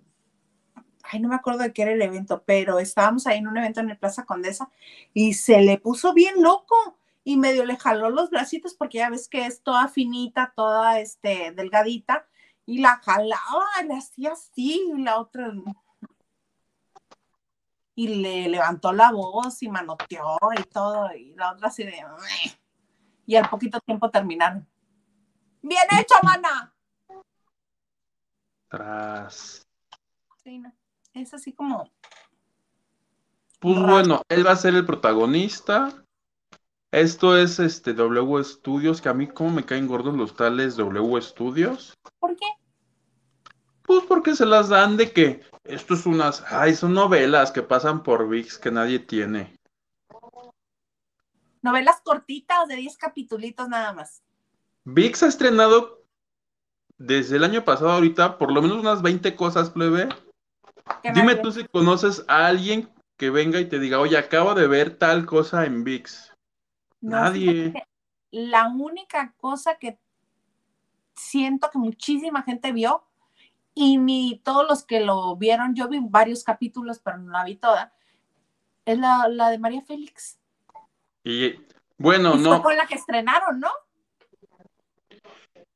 ay, no me acuerdo de qué era el evento, pero estábamos ahí en un evento en el Plaza Condesa y se le puso bien loco y medio le jaló los bracitos porque ya ves que es toda finita, toda este delgadita y la jalaba, le hacía así y la otra y le levantó la voz y manoteó y todo y la otra así de y al poquito tiempo terminaron. Bien hecho, mana. Tras. Sí, no. Es así como. Pues Raro. bueno, él va a ser el protagonista. Esto es este W Studios, que a mí como me caen gordos los tales W Studios. ¿Por qué? Pues porque se las dan de que esto es unas, ay, son novelas que pasan por VIX que nadie tiene. Novelas cortitas de 10 capitulitos nada más. VIX ha estrenado desde el año pasado ahorita por lo menos unas 20 cosas, plebe. Dime tú si conoces a alguien que venga y te diga, oye, acabo de ver tal cosa en VIX. No, nadie. La única cosa que siento que muchísima gente vio, y ni todos los que lo vieron, yo vi varios capítulos, pero no la vi toda, es la, la de María Félix. Y bueno, y fue no, con la que estrenaron, ¿no?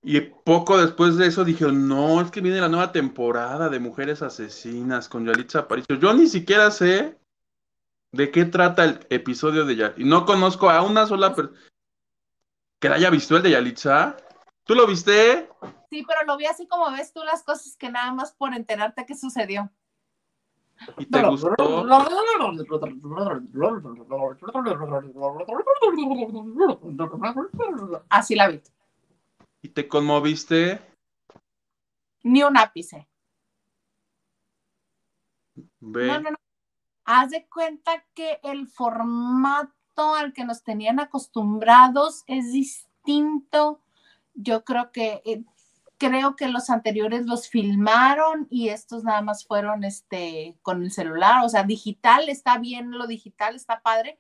Y poco después de eso dije, no, es que viene la nueva temporada de Mujeres Asesinas con Yalitza Aparicio. Yo ni siquiera sé de qué trata el episodio de Yalitza. Y no conozco a una sola persona que la haya visto el de Yalitza. ¿Tú lo viste? Sí, pero lo vi así como ves tú las cosas que nada más por enterarte qué sucedió. ¿Y te gustó? Así la vi. ¿Y te conmoviste? Ni un ápice. Ve. No, no, no. Haz de cuenta que el formato al que nos tenían acostumbrados es distinto. Yo creo que eh, creo que los anteriores los filmaron y estos nada más fueron este con el celular, o sea, digital está bien, lo digital está padre,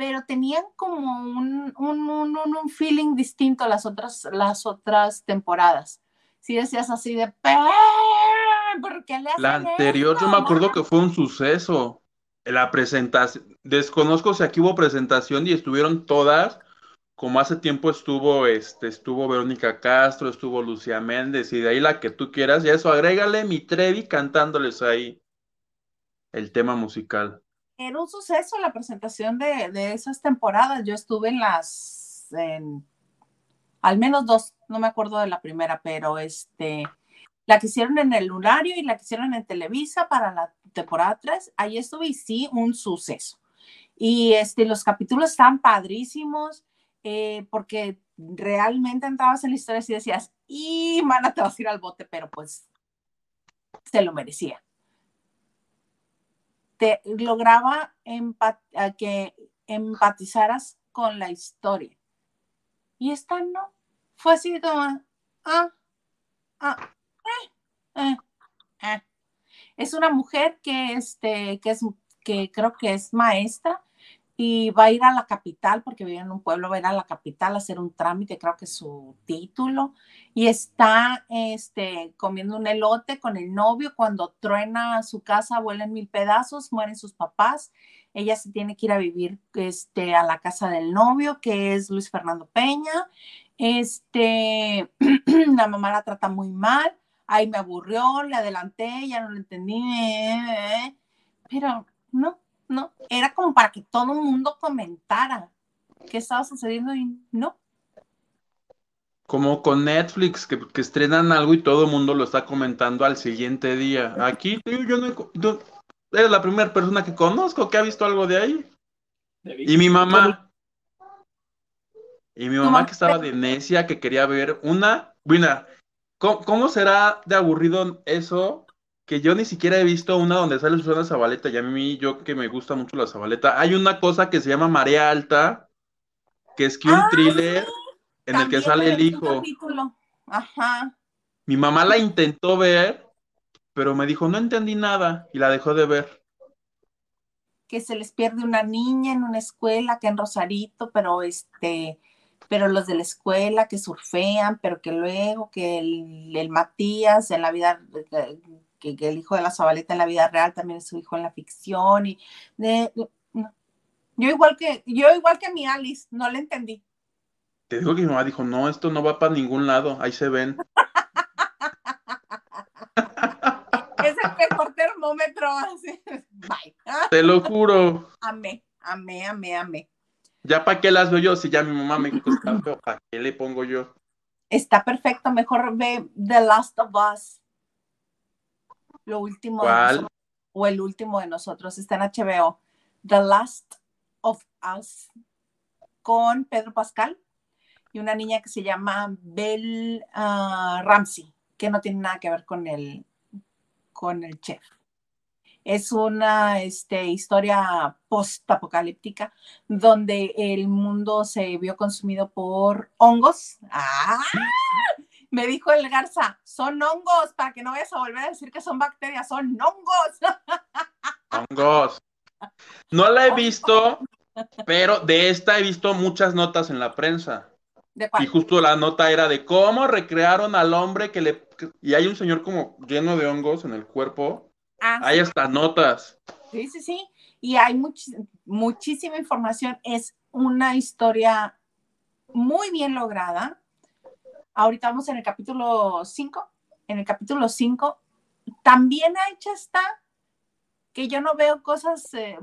pero tenían como un, un, un, un feeling distinto a las otras, las otras temporadas. Si decías así de, ¿por qué le hacen La anterior, yo me acuerdo que fue un suceso. La presentación, desconozco si aquí hubo presentación y estuvieron todas, como hace tiempo estuvo, este, estuvo Verónica Castro, estuvo Lucía Méndez, y de ahí la que tú quieras, y a eso agrégale mi Trevi cantándoles ahí el tema musical. Era un suceso la presentación de, de esas temporadas. Yo estuve en las, en, al menos dos, no me acuerdo de la primera, pero este, la que hicieron en el Lunario y la que hicieron en Televisa para la temporada 3, ahí estuve y sí, un suceso. Y este, los capítulos están padrísimos eh, porque realmente entrabas en la historia y decías, y mana, te vas a ir al bote, pero pues se lo merecía. Te lograba que empatizaras con la historia. Y esta no, fue así como, ah, ah, eh, eh, eh. Es una mujer que, este, que, es, que creo que es maestra y va a ir a la capital porque vive en un pueblo, va a ir a la capital a hacer un trámite, creo que es su título, y está este, comiendo un elote con el novio cuando truena su casa, vuela en mil pedazos, mueren sus papás, ella se tiene que ir a vivir este, a la casa del novio, que es Luis Fernando Peña, este, la mamá la trata muy mal, ahí me aburrió, le adelanté, ya no lo entendí, eh, eh, pero no, no, era como para que todo el mundo comentara qué estaba sucediendo y no. Como con Netflix, que, que estrenan algo y todo el mundo lo está comentando al siguiente día. Aquí tío, yo no he yo- eres la primera persona que conozco que ha visto algo de ahí. Y mi mamá. Y mi mamá que estaba de necia, que quería ver una. Bueno, ¿cómo, cómo será de aburrido eso? Que yo ni siquiera he visto una donde sale Susana Zabaleta. Y a mí, yo que me gusta mucho la Zabaleta, hay una cosa que se llama Marea Alta, que es que un Ah, thriller en el que sale el hijo. Ajá. Mi mamá la intentó ver, pero me dijo, no entendí nada, y la dejó de ver. que se les pierde una niña en una escuela, que en Rosarito, pero este, pero los de la escuela que surfean, pero que luego que el, el Matías en la vida, que, que el hijo de la Zabaleta en la vida real también es su hijo en la ficción y de- de- no. yo igual que yo igual que mi Alice, no le entendí. Te digo que mi mamá dijo, no, esto no va para ningún lado, ahí se ven. Es el mejor termómetro. Bye. Te lo juro. Amé, amé, amé, amé. Ya para qué las veo yo, si ya mi mamá me feo, ¿para qué le pongo yo? Está perfecto, mejor ve The Last of Us. Lo último de ¿Cuál? nosotros, o el último de nosotros, está en HBO. The Last of Us con Pedro Pascal y una niña que se llama Belle ah, Ramsey, que no tiene nada que ver con el, con el chef. Es una este, historia post-apocalíptica donde el mundo se vio consumido por hongos. ¡Ah! Me dijo el Garza, son hongos, para que no vayas a volver a decir que son bacterias, son hongos. Hongos. No la he visto, pero de esta he visto muchas notas en la prensa. ¿De Y justo la nota era de cómo recrearon al hombre que le... Y hay un señor como lleno de hongos en el cuerpo. Ah, Hay hasta notas. sí, sí, sí. Y hay much- muchísima información. Es una historia muy bien lograda. Ahorita vamos en el capítulo 5. En el capítulo 5 también hecha está que yo no veo cosas eh,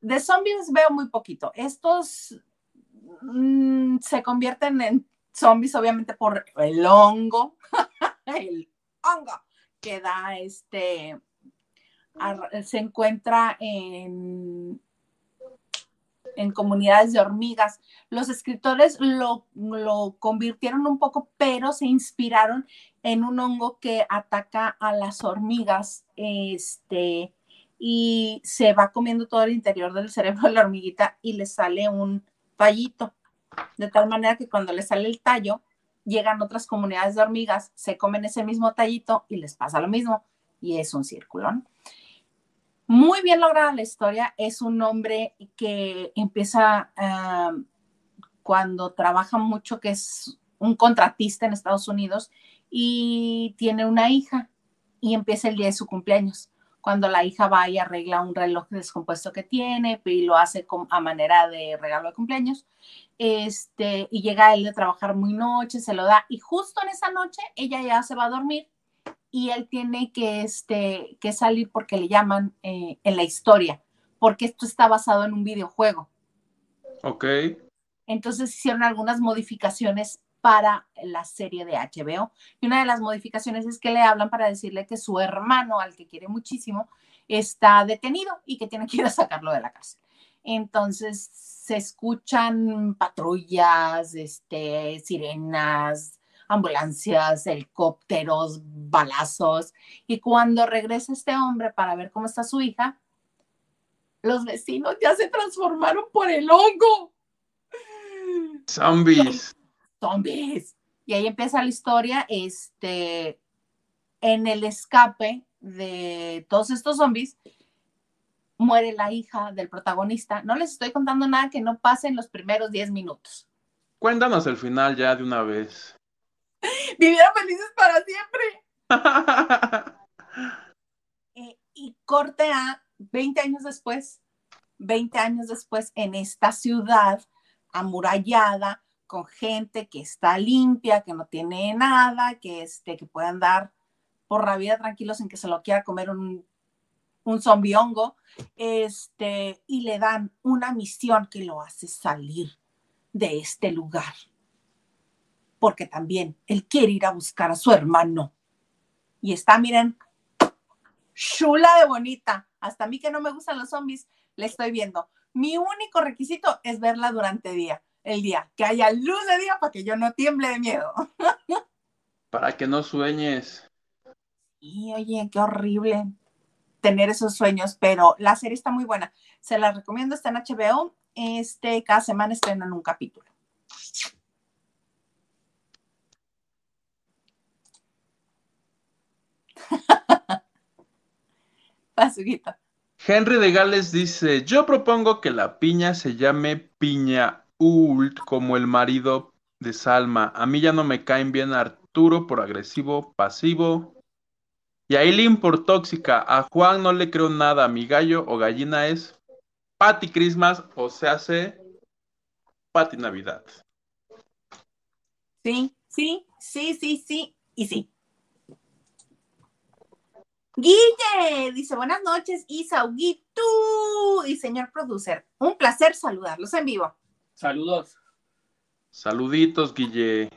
de zombies veo muy poquito. Estos mm, se convierten en zombies obviamente por el hongo, el hongo que da este se encuentra en en comunidades de hormigas. Los escritores lo, lo, convirtieron un poco, pero se inspiraron en un hongo que ataca a las hormigas, este, y se va comiendo todo el interior del cerebro de la hormiguita y le sale un tallito. De tal manera que cuando le sale el tallo, llegan otras comunidades de hormigas, se comen ese mismo tallito y les pasa lo mismo. Y es un círculo. Muy bien lograda la historia. Es un hombre que empieza ah, cuando trabaja mucho, que es un contratista en Estados Unidos y tiene una hija y empieza el día de su cumpleaños. Cuando la hija va y arregla un reloj descompuesto que tiene y lo hace a manera de regalo de cumpleaños, este, y llega él de trabajar muy noche, se lo da y justo en esa noche ella ya se va a dormir y él tiene que, este, que salir porque le llaman eh, en la historia, porque esto está basado en un videojuego. Ok. Entonces hicieron algunas modificaciones para la serie de HBO. Y una de las modificaciones es que le hablan para decirle que su hermano, al que quiere muchísimo, está detenido y que tiene que ir a sacarlo de la cárcel. Entonces se escuchan patrullas, este, sirenas, ambulancias, helicópteros, balazos. Y cuando regresa este hombre para ver cómo está su hija, los vecinos ya se transformaron por el hongo. Zombies. Zombies. Y ahí empieza la historia, este, en el escape de todos estos zombies, muere la hija del protagonista. No les estoy contando nada que no pase en los primeros 10 minutos. Cuéntanos el final ya de una vez. Vivieron felices para siempre. Eh, y corte a 20 años después, 20 años después, en esta ciudad amurallada, con gente que está limpia, que no tiene nada, que, este, que puede andar por la vida tranquilo sin que se lo quiera comer un, un zombiongo, este, y le dan una misión que lo hace salir de este lugar porque también él quiere ir a buscar a su hermano. Y está, miren, chula de bonita. Hasta a mí que no me gustan los zombies, le estoy viendo. Mi único requisito es verla durante día, el día, que haya luz de día para que yo no tiemble de miedo. para que no sueñes. Y oye, qué horrible tener esos sueños, pero la serie está muy buena. Se la recomiendo, está en HBO. Este, cada semana estrenan un capítulo. Henry de Gales dice: Yo propongo que la piña se llame Piña Ult como el marido de Salma. A mí ya no me caen bien Arturo por agresivo, pasivo. Y a Eileen por tóxica. A Juan no le creo nada. Mi gallo o gallina es Patty Christmas o se hace Patty Navidad. Sí, sí, sí, sí, sí y sí. Guille dice buenas noches, Isa, tú y señor producer. Un placer saludarlos en vivo. Saludos. Saluditos, Guille.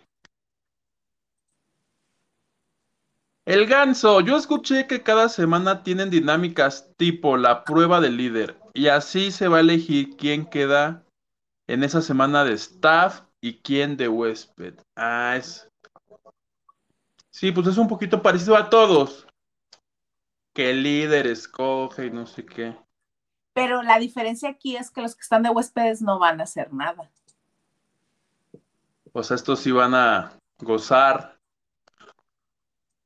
El ganso, yo escuché que cada semana tienen dinámicas tipo la prueba del líder y así se va a elegir quién queda en esa semana de staff y quién de huésped. Ah, es... Sí, pues es un poquito parecido a todos que el líder escoge y no sé qué. Pero la diferencia aquí es que los que están de huéspedes no van a hacer nada. Pues estos sí van a gozar.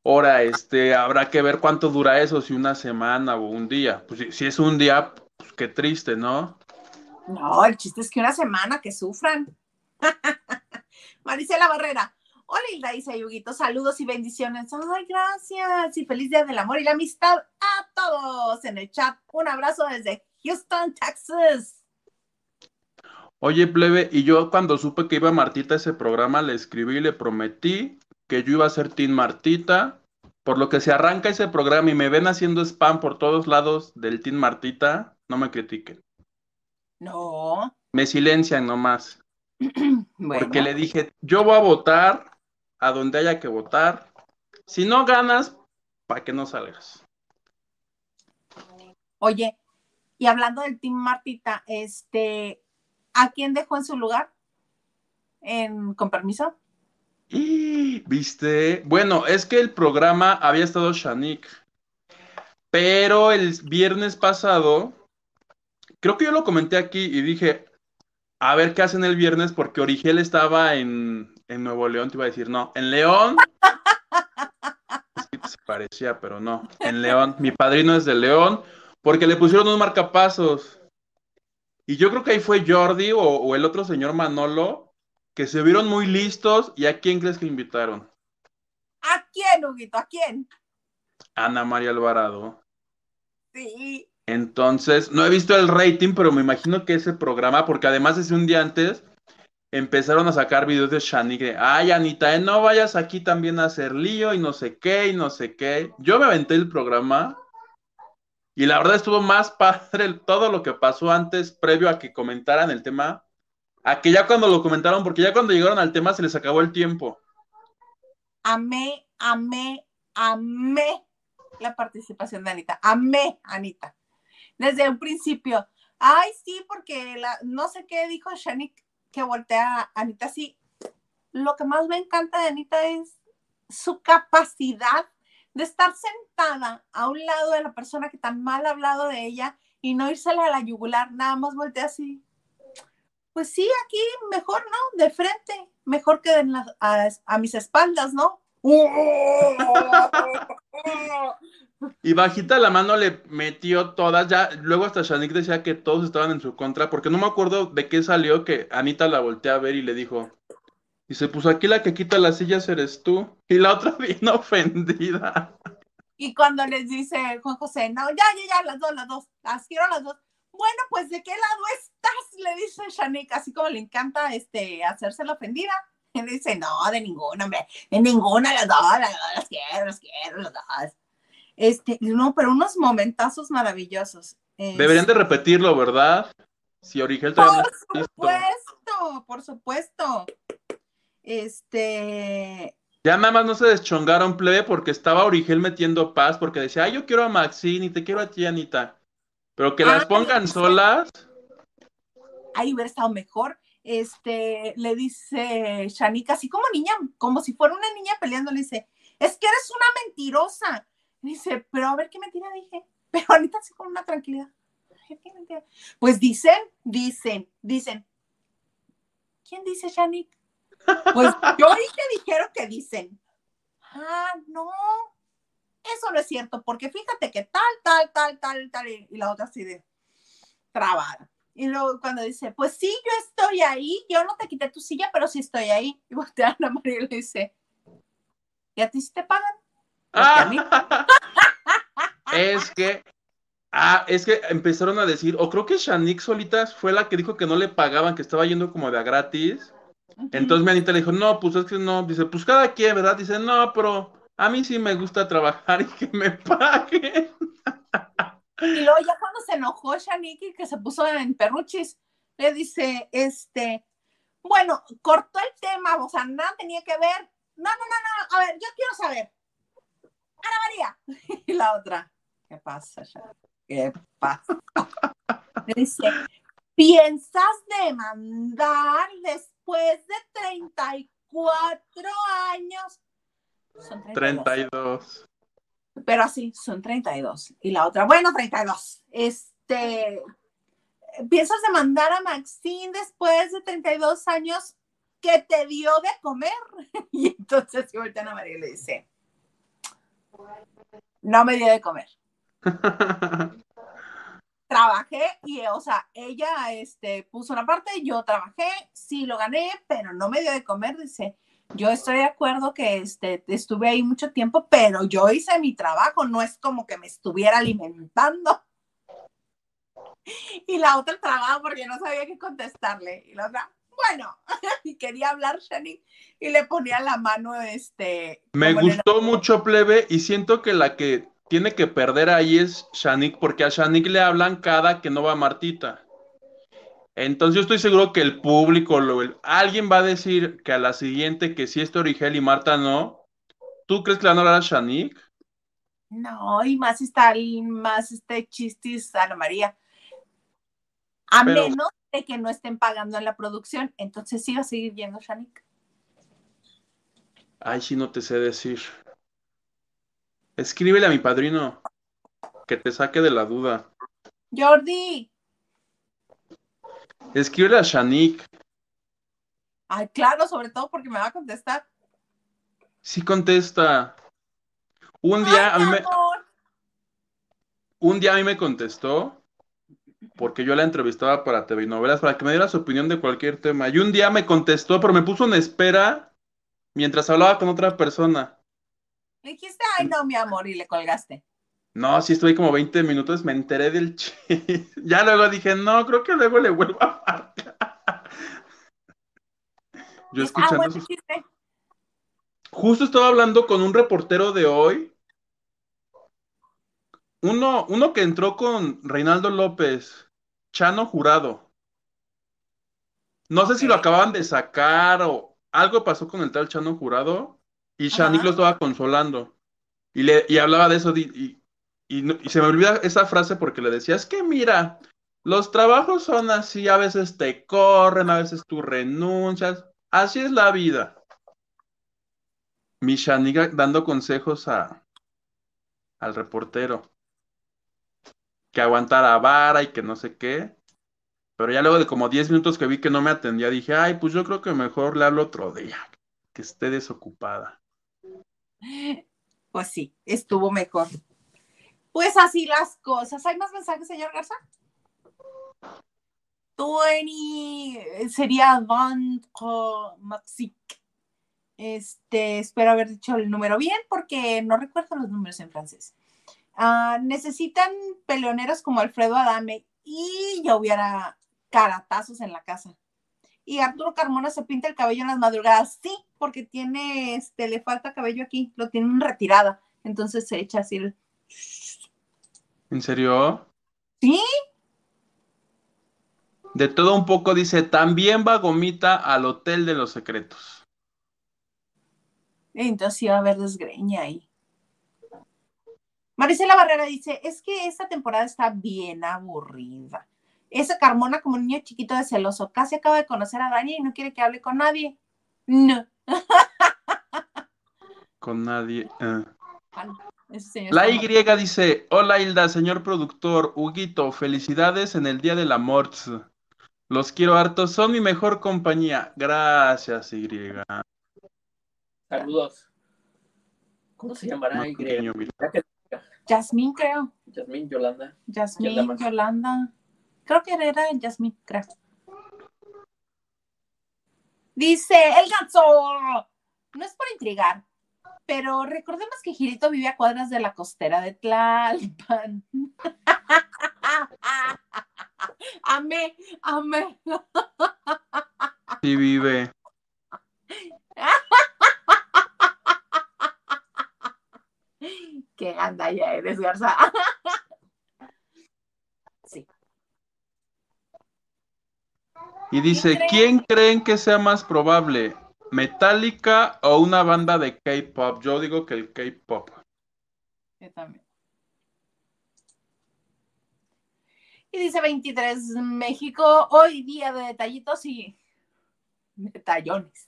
Ahora, este, habrá que ver cuánto dura eso, si una semana o un día. Pues si, es un día, pues qué triste, ¿no? No, el chiste es que una semana que sufran. Maricela Barrera, Hola Hilda, dice Yuguito, saludos y bendiciones. Ay, gracias y feliz día del amor y la amistad a todos en el chat. Un abrazo desde Houston, Texas. Oye, plebe, y yo cuando supe que iba Martita a ese programa, le escribí y le prometí que yo iba a ser Team Martita. Por lo que se arranca ese programa y me ven haciendo spam por todos lados del Team Martita, no me critiquen. No. Me silencian nomás. Bueno, Porque le dije, yo voy a votar a donde haya que votar. Si no ganas, para que no salgas. oye, y hablando del Team Martita, este, ¿a quién dejó en su lugar? En, con permiso. Y, ¿Viste? Bueno, es que el programa había estado Shanik. Pero el viernes pasado, creo que yo lo comenté aquí y dije, a ver qué hacen el viernes, porque Origel estaba en, en Nuevo León, te iba a decir, no, en León. Que se parecía, pero no, en León. Mi padrino es de León, porque le pusieron un marcapasos. Y yo creo que ahí fue Jordi o, o el otro señor Manolo, que se vieron muy listos. ¿Y a quién crees que invitaron? ¿A quién, Huguito? ¿A quién? Ana María Alvarado. Sí. Entonces, no he visto el rating, pero me imagino que ese programa, porque además desde un día antes empezaron a sacar videos de Shani de, ay, Anita, eh, no vayas aquí también a hacer lío y no sé qué y no sé qué. Yo me aventé el programa y la verdad estuvo más padre todo lo que pasó antes, previo a que comentaran el tema, a que ya cuando lo comentaron, porque ya cuando llegaron al tema se les acabó el tiempo. Amé, amé, amé la participación de Anita. Amé, Anita. Desde un principio. Ay, sí, porque la, no sé qué dijo Shanik que voltea a Anita así. Lo que más me encanta de Anita es su capacidad de estar sentada a un lado de la persona que tan mal ha hablado de ella y no írsele a la yugular, nada más voltea así. Pues sí, aquí mejor, ¿no? De frente, mejor que a, a mis espaldas, ¿no? Y bajita la mano le metió todas, ya luego hasta Shanik decía que todos estaban en su contra, porque no me acuerdo de qué salió que Anita la volteó a ver y le dijo, se puso aquí la que quita las sillas eres tú, y la otra bien ofendida. Y cuando les dice Juan José, no, ya, ya, ya, las dos, las dos, las quiero las dos. Bueno, pues ¿de qué lado estás? Le dice Shanik, así como le encanta este, hacerse la ofendida. Y dice, no, de ninguna, hombre, de ninguna, las dos, las dos, las quiero, las quiero, las dos. Este, no, pero unos momentazos maravillosos. Deberían de repetirlo, ¿verdad? Si Origel todavía Por supuesto, por supuesto. Este, Ya nada más no se deschongaron, plebe, porque estaba Origel metiendo paz, porque decía, ay, yo quiero a Maxine y te quiero a ti, Anita. Pero que las Ah, pongan sí. solas. ahí hubiera estado mejor. Este, le dice Shanika, así como niña, como si fuera una niña peleando, le dice, es que eres una mentirosa. Dice, pero a ver qué mentira dije. Pero ahorita así con una tranquilidad. "Ay, ¿qué mentira?". Pues dicen, dicen, dicen. ¿Quién dice Shanik? Pues yo que dijeron que dicen. Ah, no. Eso no es cierto, porque fíjate que tal, tal, tal, tal, tal, y y la otra así de trabada. Y luego cuando dice, pues sí, yo estoy ahí, yo no te quité tu silla, pero sí estoy ahí. Y voltea a María y le dice, ¿y a ti sí te pagan? Mí- Es que, ah, es que empezaron a decir, o creo que Shanik solita fue la que dijo que no le pagaban, que estaba yendo como de a gratis. Entonces mi Anita le dijo, no, pues es que no, dice, pues cada quien, ¿verdad? Dice, no, pero a mí sí me gusta trabajar y que me paguen. Y luego ya cuando se enojó Shaniki, que se puso en perruchis, le dice, este, bueno, cortó el tema, o sea, nada tenía que ver. No, no, no, no, a ver, yo quiero saber. Ana María. Y la otra, ¿qué pasa, Shaniki? ¿Qué pasa? Le dice, ¿piensas demandar después de 34 años? Son 32 32. pero así, son 32. Y la otra, bueno, 32. Este, ¿piensas demandar a Maxine después de 32 años que te dio de comer? Y entonces se voltean a María y le dice, no me dio de comer. Trabajé y, o sea, ella este, puso una parte, yo trabajé, sí lo gané, pero no me dio de comer, dice. Yo estoy de acuerdo que este, estuve ahí mucho tiempo, pero yo hice mi trabajo, no es como que me estuviera alimentando. Y la otra trababa porque no sabía qué contestarle. Y la otra, bueno, y quería hablar Shanique y le ponía la mano, este. Me el- gustó mucho, plebe, y siento que la que tiene que perder ahí es Shanik, porque a Shanik le hablan cada que no va Martita. Entonces yo estoy seguro que el público, lo- el- alguien va a decir que a la siguiente que sí es Origel y Marta no. ¿Tú crees que le van a hablar a Shanik? No, y más está el- más este chistis Ana María. A Pero- menos de que no estén pagando en la producción, entonces sí va a seguir yendo Shanique. Ay, sí, no te sé decir. Escríbele a mi padrino, que te saque de la duda. Jordi, Escríbele a Shanik. ay, claro, sobre todo porque me va a contestar. Sí contesta. Un día a mí me, un día a mí me contestó, porque yo la entrevistaba para TV Novelas, para que me diera su opinión de cualquier tema. Y un día me contestó, pero me puso en espera mientras hablaba con otra persona. Le dijiste, ay, no, mi amor, y le colgaste. No, sí estuve como 20 minutos, me enteré del chiste. Ya luego dije, no, creo que luego le vuelvo a marcar. Yo ah, escuchando bueno, sus- chiste. Justo estaba hablando con un reportero de hoy. Uno, uno que entró con Reinaldo López, Chano Jurado. No sé si lo acababan de sacar o algo pasó con el tal Chano Jurado y Shanik Ajá. lo estaba consolando. Y, le, y hablaba de eso y, y se me olvida esa frase porque le decía, es que mira, los trabajos son así, a veces te corren, a veces tú renuncias, así es la vida mi Shaniga dando consejos a, al reportero. Que aguantara vara y que no sé qué. Pero ya luego de como 10 minutos que vi que no me atendía, dije, ay, pues yo creo que mejor le hablo otro día, que esté desocupada. Pues sí, estuvo mejor. Pues así las cosas. ¿Hay más mensajes, señor Garza? 20 sería Van Maxik. Este, espero haber dicho el número bien porque no recuerdo los números en francés. Ah, necesitan peleoneros como Alfredo Adame y ya hubiera caratazos en la casa. Y Arturo Carmona se pinta el cabello en las madrugadas. Sí, porque tiene, este, le falta cabello aquí, lo tiene en retirada. Entonces se echa así el... ¿En serio? Sí, De todo un poco dice, también va Gomita al Hotel de los Secretos. entonces va a haber desgreña ahí. Marisela Barrera dice, es que esta temporada está bien aburrida. Ese Carmona como niño chiquito de celoso, casi acaba de conocer a Dani y no quiere que hable con nadie. No. Con nadie. eh. La Y dice, hola Hilda, señor productor, Huguito, felicidades en el Día del Amor. Los quiero hartos, son mi mejor compañía. Gracias, Y. Saludos. ¿Cómo se llamará? No, Y? Ya que- Yasmín, creo. Yasmín, Yolanda. ¿Quién la Yasmín? Yolanda. Creo que era Yasmín, creo. Dice el ganso. No es por intrigar, pero recordemos que Girito vive a cuadras de la costera de Tlalpan. amé, amé. Sí vive. Qué ya eres, Garza. sí. Y dice? ¿quién creen que sea más probable? ¿Metallica o una banda de K-pop? Yo digo que el K-pop. Yo también. Y dice 23, México, hoy día de detallitos y detallones.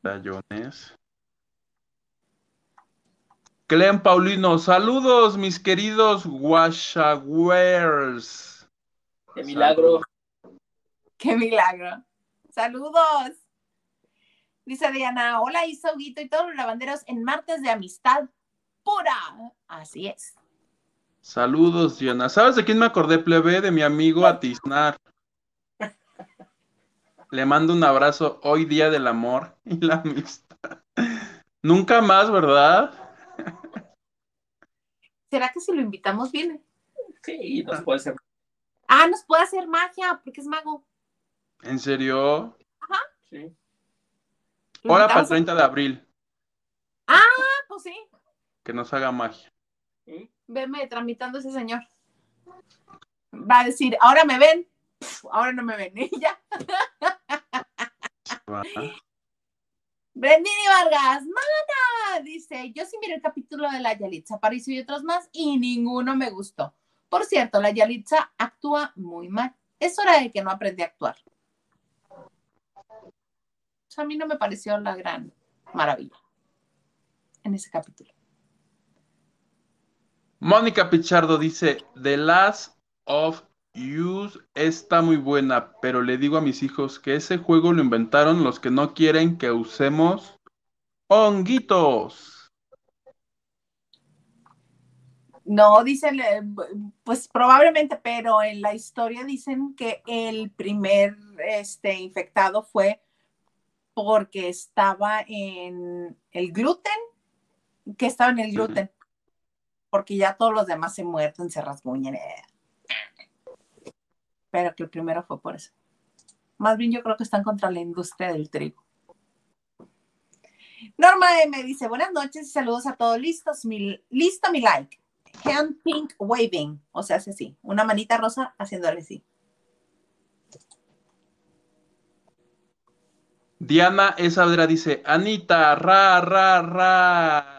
Tallones. Clem Paulino, saludos mis queridos Washawares. Qué milagro. ¡Qué milagro! ¡Saludos! Dice Diana, hola Isa, Huguito y todos los lavanderos en martes de amistad pura. Así es. Saludos, Diana. ¿Sabes de quién me acordé, plebe? De mi amigo Atiznar. Le mando un abrazo hoy día del amor y la amistad. Nunca más, ¿verdad? ¿Será que si lo invitamos viene? Sí, nos puede ser. Ah, menos puede hacer magia porque es mago. ¿En serio? Sí. Lo Ahora para el invitamos 30 de abril, Ah, pues sí. que nos haga magia. ¿Sí? Venme tramitando ese señor. Va a decir, ahora me ven, ahora no me ven. Y ya. Brendini Vargas, mana, dice, yo sí miré el capítulo de la Yalitza Aparicio y otros más y ninguno me gustó. Por cierto, la Yalitza actúa muy mal. Es hora de que no aprende a actuar. A mí no me pareció la gran maravilla en ese capítulo. Mónica Pichardo dice, The Last of Us está muy buena, pero le digo a mis hijos que ese juego lo inventaron los que no quieren que usemos honguitos. No, dicen, eh, pues probablemente, pero en la historia dicen que el primer este, infectado fue porque estaba en el gluten, que estaba en el gluten, porque ya todos los demás se muerten, se rasguñan. eh. Pero que primero fue por eso. Más bien yo creo que están contra la industria del trigo. Norma M dice, buenas noches y saludos a todos listos. Mi, listo mi like. Hand pink waving. O sea, hace así. Una manita rosa haciéndole así. Diana Esadra dice, Anita, ra, ra, ra.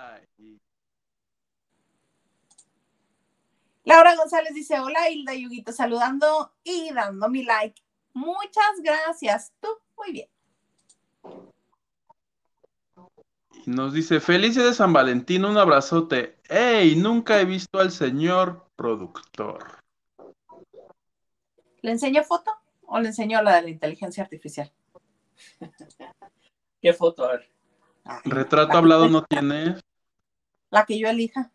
Laura González dice, hola Hilda y Huguito, saludando y dando mi like. Muchas gracias. Tú, muy bien. Y nos dice, feliz día de San Valentín, un abrazote. ¡Ey! Nunca he visto al señor productor. ¿Le enseño foto o le enseño la de la inteligencia artificial? ¿Qué foto? A ver. Ay, Retrato la- hablado no tienes. La que yo elija.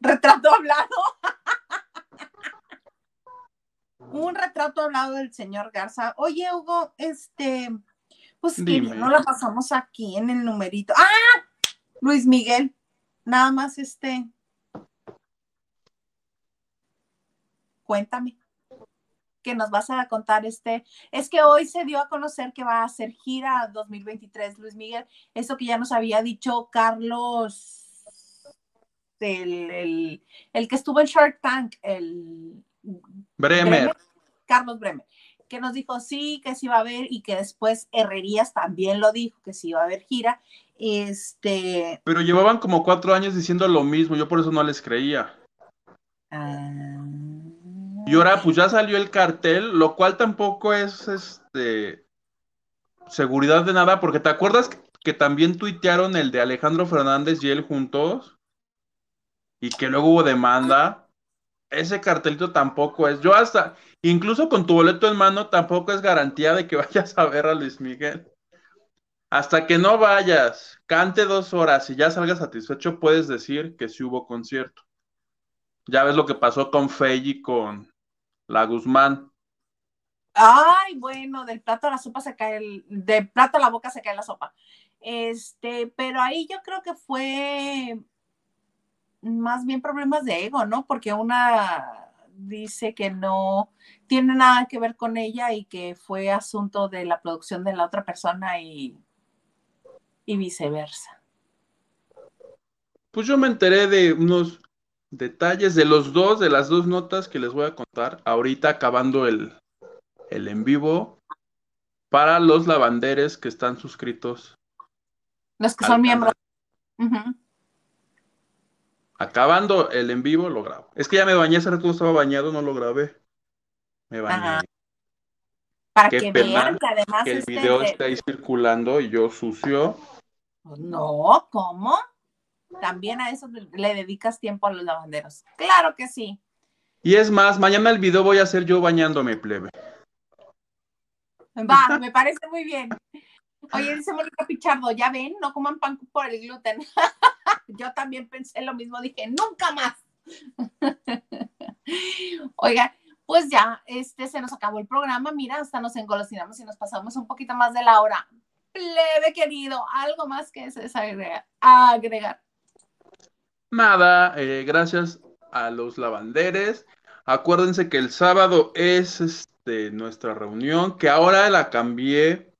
Retrato hablado. Un retrato hablado del señor Garza. Oye, Hugo, este, pues que no la pasamos aquí en el numerito. ¡Ah! Luis Miguel. Nada más este. Cuéntame. Que nos vas a contar este. Es que hoy se dio a conocer que va a hacer gira 2023, Luis Miguel. Eso que ya nos había dicho Carlos el, el, el que estuvo en Shark Tank, el Bremer. Carlos Bremer, que nos dijo sí, que sí va a haber y que después Herrerías también lo dijo, que sí iba a haber gira. Este, Pero llevaban como cuatro años diciendo lo mismo, yo por eso no les creía. ah, Y ahora pues ya salió el cartel, lo cual tampoco es este seguridad de nada, porque ¿te acuerdas que, que también tuitearon el de Alejandro Fernández y él juntos? Y que luego hubo demanda. Ese cartelito tampoco es. Yo hasta, incluso con tu boleto en mano, tampoco es garantía de que vayas a ver a Luis Miguel. Hasta que no vayas, cante dos horas y ya salgas satisfecho, puedes decir que sí hubo concierto. Ya ves lo que pasó con Fey y con la Guzmán. Ay, bueno, del plato a la sopa se cae el, del plato a la boca se cae la sopa. Este, pero ahí yo creo que fue más bien problemas de ego, ¿no? Porque una dice que no tiene nada que ver con ella y que fue asunto de la producción de la otra persona y, y viceversa. Pues yo me enteré de unos detalles de los dos, de las dos notas que les voy a contar ahorita acabando el, el en vivo para los lavanderes que están suscritos. Los que son canal. miembros. Ujú. Acabando el en vivo lo grabo. Es que ya me bañé, hace rato no estaba bañado, no lo grabé. Me bañé. Ajá. Para Qué que vean que además Que el este, video de- está ahí circulando y yo sucio. No, ¿cómo? También a eso le dedicas tiempo a los lavanderos. Claro que sí. Y es más, mañana el video voy a hacer yo bañándome, plebe. Va, me parece muy bien. Oye, dice Mónica Pichardo, ya ven, no coman pan por el gluten. Yo también pensé lo mismo, dije, nunca más. Oiga, pues ya, este se nos acabó el programa. Mira, hasta nos engolosinamos y nos pasamos un poquito más de la hora. Plebe querido, algo más que desees agregar. agregar. Nada, eh, gracias a los lavanderes, Acuérdense que el sábado es este, nuestra reunión, que ahora la cambié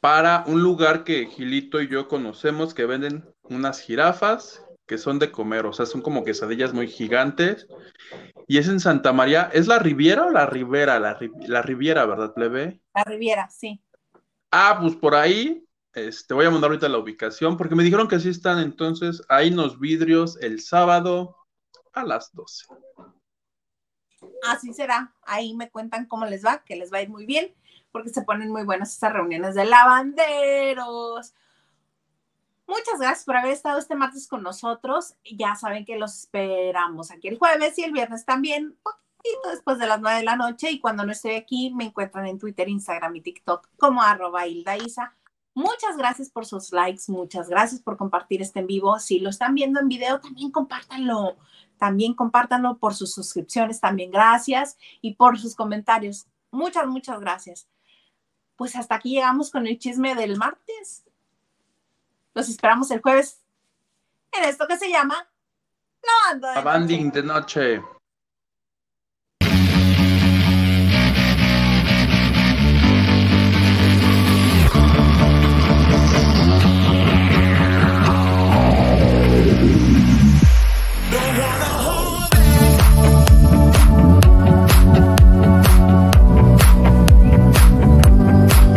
para un lugar que Gilito y yo conocemos, que venden unas jirafas que son de comer, o sea, son como quesadillas muy gigantes. Y es en Santa María, ¿es la Riviera o la Rivera? La, la Riviera, ¿verdad, plebe? La Riviera, sí. Ah, pues por ahí, este, voy a mandar ahorita la ubicación, porque me dijeron que sí están, entonces, ahí los vidrios el sábado a las 12. Así será, ahí me cuentan cómo les va, que les va a ir muy bien porque se ponen muy buenas estas reuniones de lavanderos. Muchas gracias por haber estado este martes con nosotros. Ya saben que los esperamos aquí el jueves y el viernes también, poquito después de las nueve de la noche. Y cuando no estoy aquí, me encuentran en Twitter, Instagram y TikTok como arroba Hilda Muchas gracias por sus likes, muchas gracias por compartir este en vivo. Si lo están viendo en video, también compártanlo. También compártanlo por sus suscripciones, también gracias. Y por sus comentarios. Muchas, muchas gracias pues hasta aquí llegamos con el chisme del martes. Los esperamos el jueves en esto que se llama Lavando de, de noche.